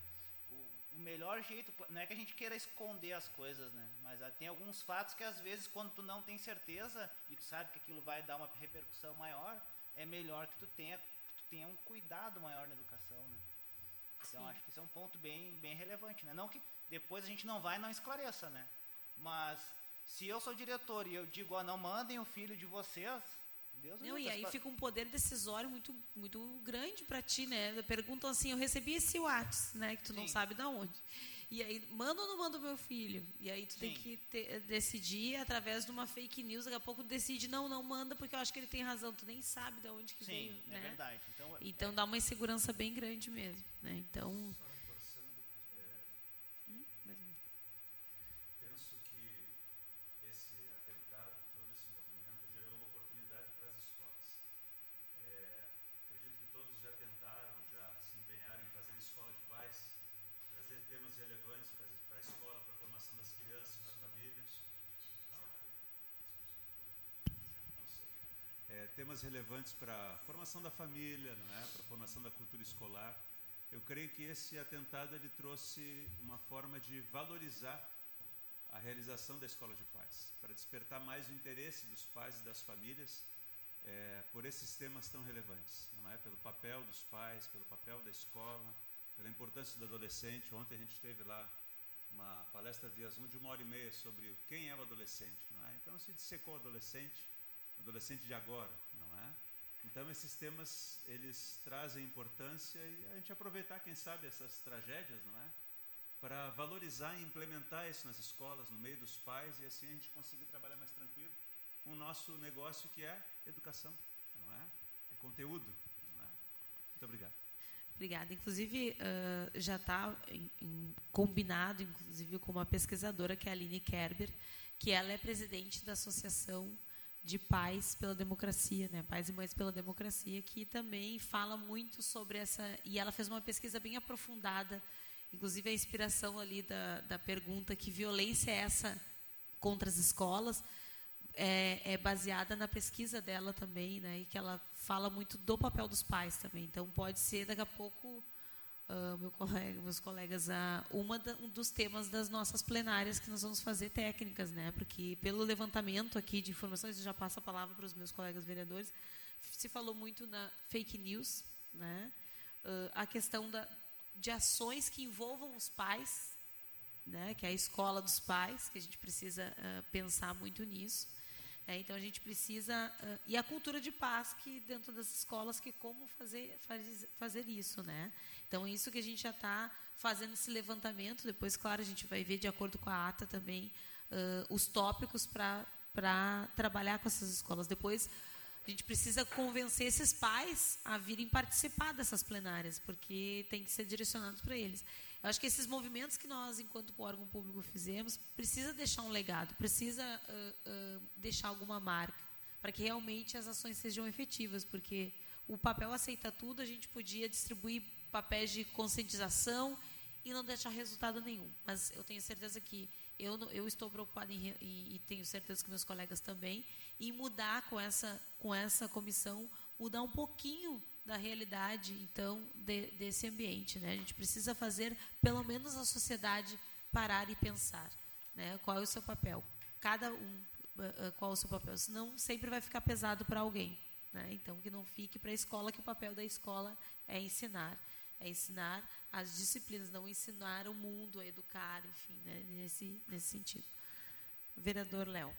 O, o melhor jeito, não é que a gente queira esconder as coisas, né? Mas ah, tem alguns fatos que às vezes quando tu não tem certeza e tu sabe que aquilo vai dar uma repercussão maior, é melhor que tu tenha, que tu tenha um cuidado maior na educação, né? Então, Sim. acho que isso é um ponto bem, bem relevante. Né? Não que depois a gente não vai e não esclareça, né? Mas se eu sou diretor e eu digo, ó, não mandem o filho de vocês, Deus Não, e aí fica um poder decisório muito, muito grande para ti, né? Perguntam assim, eu recebi esse WhatsApp, né? Que tu não sabe de onde. E aí, manda ou não manda o meu filho? E aí tu Sim. tem que ter, decidir através de uma fake news. Daqui a pouco decide, não, não manda, porque eu acho que ele tem razão. Tu nem sabe de onde que Sim, veio. é né? verdade. Então, então é... dá uma insegurança bem grande mesmo. Né? Então. Temas relevantes para a formação da família, não é? para a formação da cultura escolar. Eu creio que esse atentado ele trouxe uma forma de valorizar a realização da escola de paz, para despertar mais o interesse dos pais e das famílias é, por esses temas tão relevantes, não é? Pelo papel dos pais, pelo papel da escola, pela importância do adolescente. Ontem a gente teve lá uma palestra via Zoom de uma hora e meia sobre quem é o adolescente, não é? Então se dissecou o adolescente, o adolescente de agora? Então esses temas eles trazem importância e a gente aproveitar quem sabe essas tragédias, não é? Para valorizar e implementar isso nas escolas, no meio dos pais e assim a gente conseguir trabalhar mais tranquilo com o nosso negócio que é educação, não é? É conteúdo, não é? Muito obrigado. Obrigada. Inclusive, uh, já está combinado, inclusive, com uma pesquisadora, que é a Aline Kerber, que ela é presidente da Associação de Pais pela Democracia, né? Pais e Mães pela Democracia, que também fala muito sobre essa... E ela fez uma pesquisa bem aprofundada, inclusive a inspiração ali da, da pergunta que violência é essa contra as escolas, é, é, baseada na pesquisa dela também, né? E que ela fala muito do papel dos pais também. Então pode ser daqui a pouco uh, meu colega, meus colegas, uh, uma da, um dos temas das nossas plenárias que nós vamos fazer técnicas, né? Porque pelo levantamento aqui de informações, eu já passo a palavra para os meus colegas vereadores. Se falou muito na fake news, né? Uh, a questão da, de ações que envolvam os pais, né? Que é a escola dos pais, que a gente precisa pensar muito nisso. É, então a gente precisa uh, e a cultura de paz que dentro das escolas que como fazer faz, fazer isso, né? Então isso que a gente já está fazendo esse levantamento. Depois, claro, a gente vai ver de acordo com a ata também uh, os tópicos para trabalhar com essas escolas. Depois a gente precisa convencer esses pais a virem participar dessas plenárias, porque tem que ser direcionado para eles. Eu acho que esses movimentos que nós, enquanto órgão público, fizemos, precisa deixar um legado, precisa uh, uh, deixar alguma marca, para que realmente as ações sejam efetivas, porque o papel aceita tudo, a gente podia distribuir papéis de conscientização e não deixar resultado nenhum. Mas eu tenho certeza que eu, eu estou preocupada em, e, e tenho certeza que meus colegas também, em mudar com essa, com essa comissão, mudar um pouquinho da realidade, então, de, desse ambiente. Né? A gente precisa fazer, pelo menos, a sociedade parar e pensar. Né? Qual é o seu papel? Cada um, uh, qual é o seu papel? Senão, sempre vai ficar pesado para alguém. Né? Então, que não fique para a escola, que o papel da escola é ensinar. É ensinar as disciplinas, não ensinar o mundo a educar, enfim, né? nesse, nesse sentido. Vereador Léo.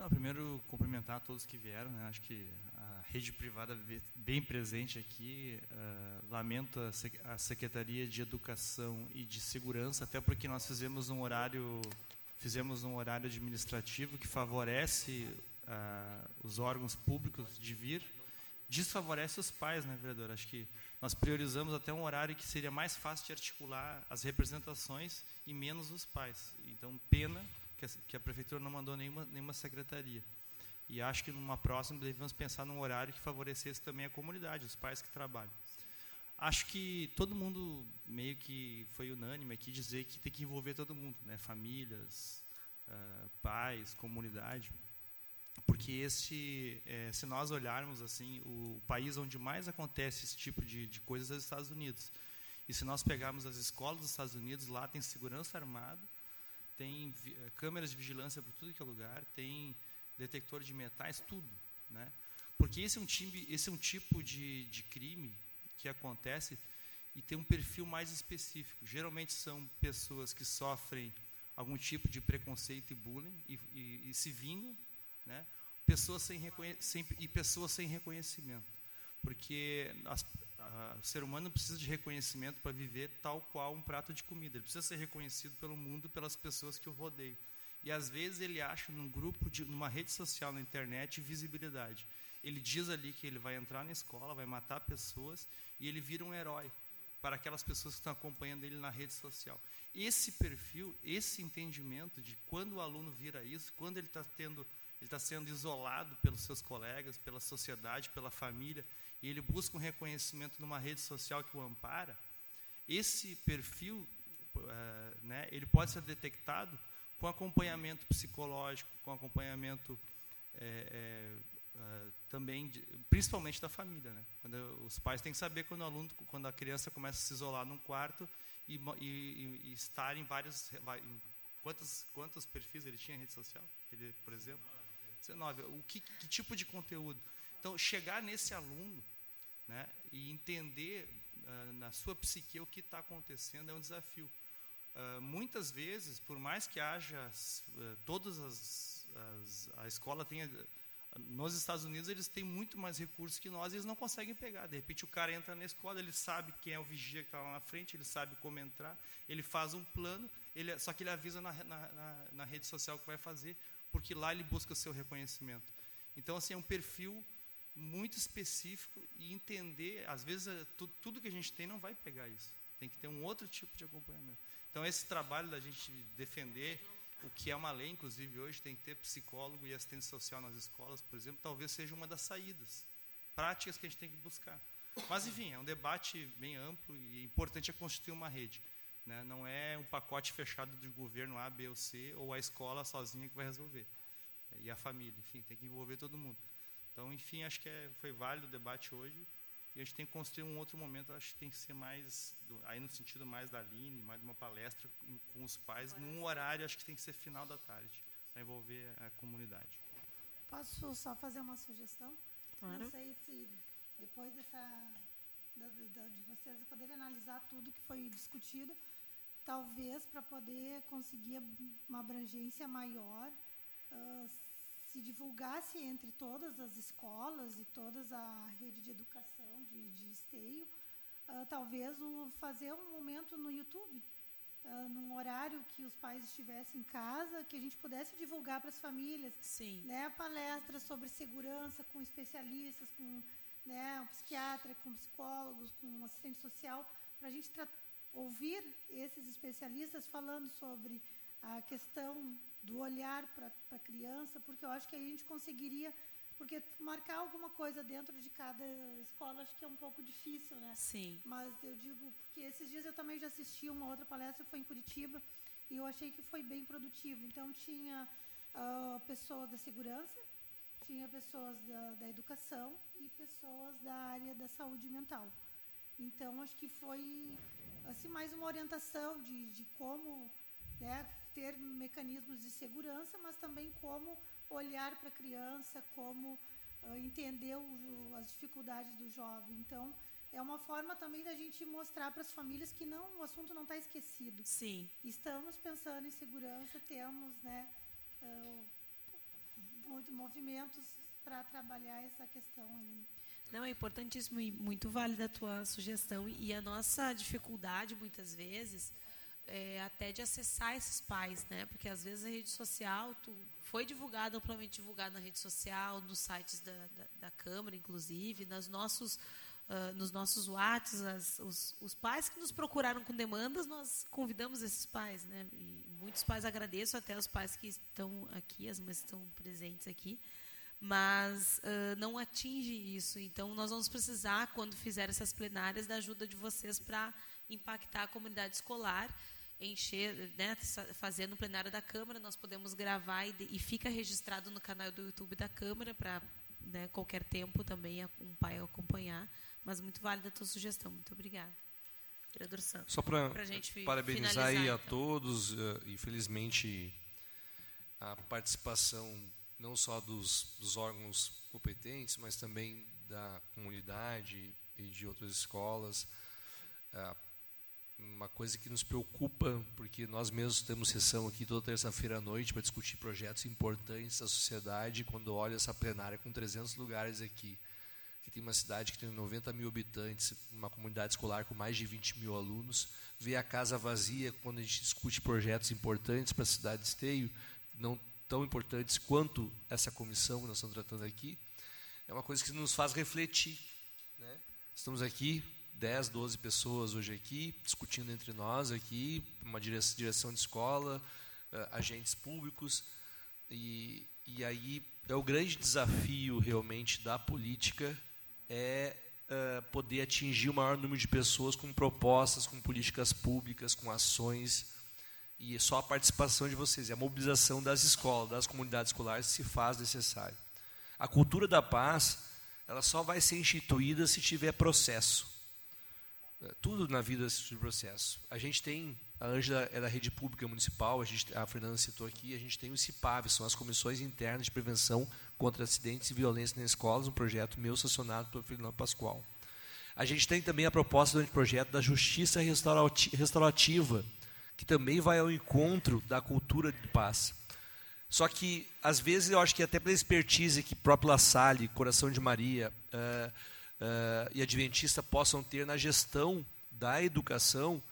Não, primeiro, cumprimentar todos que vieram. Né? Acho que a rede privada bem presente aqui. Uh, lamento a, a, Secretaria de Educação e de Segurança, até porque nós fizemos um horário, fizemos um horário administrativo que favorece uh, os órgãos públicos de vir, desfavorece os pais, né, vereador? Acho que nós priorizamos até um horário que seria mais fácil de articular as representações e menos os pais. Então, pena que a, que a prefeitura não mandou nenhuma, nenhuma secretaria. E acho que numa próxima devemos pensar num horário que favorecesse também a comunidade, os pais que trabalham. Acho que todo mundo meio que foi unânime aqui dizer que tem que envolver todo mundo, né? famílias, uh, pais, comunidade, porque esse, é, se nós olharmos assim, o país onde mais acontece esse tipo de, de coisas é os Estados Unidos. E se nós pegarmos as escolas dos Estados Unidos, lá tem segurança armada, tem eh, câmeras de vigilância por tudo que é lugar, tem detector de metais, tudo. Né? Porque esse é um, time, esse é um tipo de, de crime que acontece e tem um perfil mais específico. Geralmente são pessoas que sofrem algum tipo de preconceito e bullying e, e, e se vingam, né? pessoas sem, sem, e pessoas sem reconhecimento. Porque as, o ser humano precisa de reconhecimento para viver tal qual um prato de comida. Ele precisa ser reconhecido pelo mundo, pelas pessoas que o rodeiam. E às vezes ele acha num grupo, de, numa rede social, na internet, visibilidade. Ele diz ali que ele vai entrar na escola, vai matar pessoas e ele vira um herói para aquelas pessoas que estão acompanhando ele na rede social. Esse perfil, esse entendimento de quando o aluno vira isso, quando ele está tendo, ele está sendo isolado pelos seus colegas, pela sociedade, pela família, e ele busca um reconhecimento numa rede social que o ampara, esse perfil, uh, né, ele pode ser detectado com acompanhamento psicológico, com acompanhamento é, é, também, de, principalmente da família, né? Quando os pais têm que saber quando o aluno, quando a criança começa a se isolar num quarto e, e, e estar em vários, em quantos quantos perfis ele tinha em rede social, ele, por exemplo, 19. O que, que tipo de conteúdo? Então, chegar nesse aluno né, e entender uh, na sua psique o que está acontecendo é um desafio. uh, muitas vezes, por mais que haja uh, todas as, as, a escola tenha nos Estados Unidos eles têm muito mais recursos que nós e eles não conseguem pegar. De repente o cara entra na escola, ele sabe quem é o vigia que está lá na frente, ele sabe como entrar, ele faz um plano, ele, só que ele avisa na, na, na, na rede social que vai fazer, porque lá ele busca o seu reconhecimento. Então, assim, é um perfil muito específico e entender, às vezes, é, tu, tudo que a gente tem não vai pegar isso. Tem que ter um outro tipo de acompanhamento. Então, esse trabalho da gente defender o que é uma lei, inclusive, hoje tem que ter psicólogo e assistente social nas escolas, por exemplo, talvez seja uma das saídas práticas que a gente tem que buscar. Mas, enfim, é um debate bem amplo e importante é constituir uma rede. Né? Não é um pacote fechado do governo A, B ou C, ou a escola sozinha que vai resolver. E a família, enfim, tem que envolver todo mundo. Então, enfim, acho que é, foi válido o debate hoje. E a gente tem que construir um outro momento, acho que tem que ser mais, aí no sentido mais da Aline, mais de uma palestra com os pais, num horário, acho que tem que ser final da tarde, para envolver a comunidade. Posso só fazer uma sugestão? Claro. Não sei se depois dessa da, da, de vocês poderem analisar tudo que foi discutido, talvez para poder conseguir uma abrangência maior, uh, se divulgasse entre todas as escolas e toda a rede de educação de, de esteio, uh, talvez um, fazer um momento no YouTube, uh, num horário que os pais estivessem em casa, que a gente pudesse divulgar para as famílias, Sim. né, palestras sobre segurança com especialistas, com né, um psiquiatra, com psicólogos, com um assistente social, para a gente ouvir esses especialistas falando sobre a questão do olhar para a criança, porque eu acho que aí a gente conseguiria, porque marcar alguma coisa dentro de cada escola acho que é um pouco difícil, né? Sim. Mas eu digo, porque esses dias eu também já assisti uma outra palestra, foi em Curitiba, e eu achei que foi bem produtivo. Então tinha uh, pessoas da segurança, tinha pessoas da, da educação e pessoas da área da saúde mental. Então acho que foi assim mais uma orientação de, de como né, ter mecanismos de segurança, mas também como olhar para a criança, como uh, entender o, as dificuldades do jovem. Então, é uma forma também da gente mostrar para as famílias que não, o assunto não está esquecido. Sim. Estamos pensando em segurança, temos né, uh, movimentos para trabalhar essa questão ainda. Não, é importantíssimo e muito válida a tua sugestão. E a nossa dificuldade, muitas vezes, é, até de acessar esses pais, né? Porque às vezes a rede social tu, foi divulgada, amplamente divulgada na rede social, nos sites da, da, da Câmara, inclusive, nos nossos, uh, nos nossos WhatsApps, os, os, pais que nos procuraram com demandas, nós convidamos esses pais, né? E muitos pais agradeço, até os pais que estão aqui, as mães estão presentes aqui, mas uh, não atinge isso. Então, nós vamos precisar, quando fizer essas plenárias, da ajuda de vocês para impactar a comunidade escolar encher, né, fazendo o plenário da Câmara, nós podemos gravar e, e fica registrado no canal do YouTube da Câmara para né, qualquer tempo também um pai acompanhar. Mas muito válida a tua sugestão. Muito obrigada. Vereador Santos. Só para parabenizar aí então. a todos, uh, infelizmente a participação não só dos, dos órgãos competentes, mas também da comunidade e de outras escolas. Uh, uma coisa que nos preocupa, porque nós mesmos temos sessão aqui toda terça-feira à noite para discutir projetos importantes da sociedade. Quando olha essa plenária com 300 lugares aqui, que tem uma cidade que tem 90 mil habitantes, uma comunidade escolar com mais de 20 mil alunos, vê a casa vazia quando a gente discute projetos importantes para a cidade de Esteio, não tão importantes quanto essa comissão que nós estamos tratando aqui, é uma coisa que nos faz refletir. Né? Estamos aqui 10, 12 pessoas hoje aqui, discutindo entre nós aqui, uma direção de escola, uh, agentes públicos, e, e aí é o grande desafio realmente da política é uh, poder atingir o maior número de pessoas com propostas, com políticas públicas, com ações, e só a participação de vocês, a mobilização das escolas, das comunidades escolares se faz necessário. A cultura da paz, ela só vai ser instituída se tiver processo. É, tudo na vida de processo. A gente tem, a Ângela é da rede pública municipal, a, gente, a Fernanda citou aqui, a gente tem o CIPAV, são as Comissões Internas de Prevenção contra Acidentes e Violência nas Escolas, um projeto meu sancionado pelo Fernando Pascoal. A gente tem também a proposta do projeto da Justiça Restaurativa, que também vai ao encontro da cultura de paz. Só que, às vezes, eu acho que até pela expertise que próprio La Salle, Coração de Maria uh, uh, e Adventista possam ter na gestão da educação,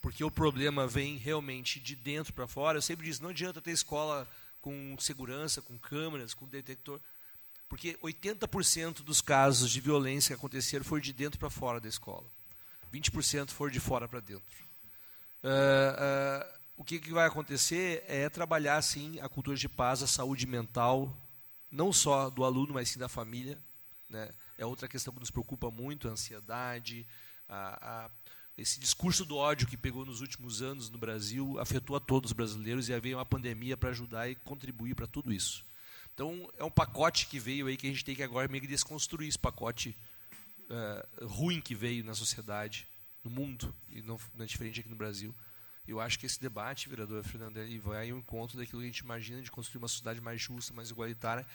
porque o problema vem realmente de dentro para fora. Eu sempre disse, não adianta ter escola com segurança, com câmeras, com detector, porque 80% dos casos de violência que aconteceram foi de dentro para fora da escola. 20% foram de fora para dentro. Uh, uh, o que, que, vai acontecer é trabalhar, sim, a cultura de paz, a saúde mental, não só do aluno, mas sim da família. Né? É outra questão que nos preocupa muito, a ansiedade, a, a, esse discurso do ódio que pegou nos últimos anos no Brasil afetou a todos os brasileiros e veio uma pandemia para ajudar e contribuir para tudo isso. Então, é um pacote que veio aí que a gente tem que agora meio que desconstruir esse pacote uh, ruim que veio na sociedade, no mundo, e não, não é diferente aqui no Brasil. Eu acho que esse debate, vereador Fernando, ele vai ao encontro daquilo que a gente imagina de construir uma sociedade mais justa, mais igualitária,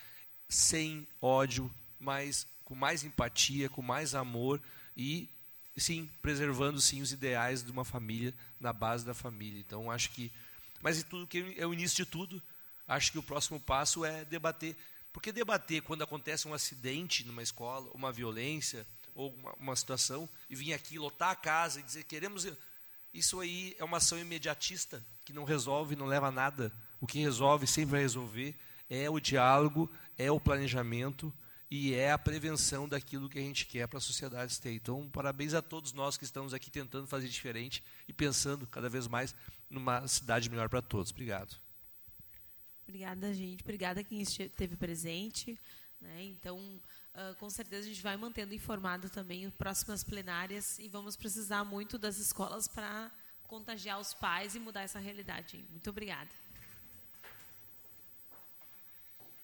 sem ódio, mas com mais empatia, com mais amor e sim, preservando sim os ideais de uma família na base da família. Então, acho que mas tudo que é o início de tudo, acho que o próximo passo é debater. Porque debater quando acontece um acidente numa escola, uma violência ou uma, uma situação e vir aqui lotar a casa e dizer queremos isso aí é uma ação imediatista que não resolve, não leva a nada. O que resolve, sempre vai resolver, é o diálogo, é o planejamento e é a prevenção daquilo que a gente quer para a sociedade ter. Então, parabéns a todos nós que estamos aqui tentando fazer diferente e pensando cada vez mais numa cidade melhor para todos. Obrigado. Obrigada, gente. Obrigada quem esteve presente. Né? Então, uh, com certeza a gente vai mantendo informado também as próximas plenárias e vamos precisar muito das escolas para contagiar os pais e mudar essa realidade. Muito obrigada.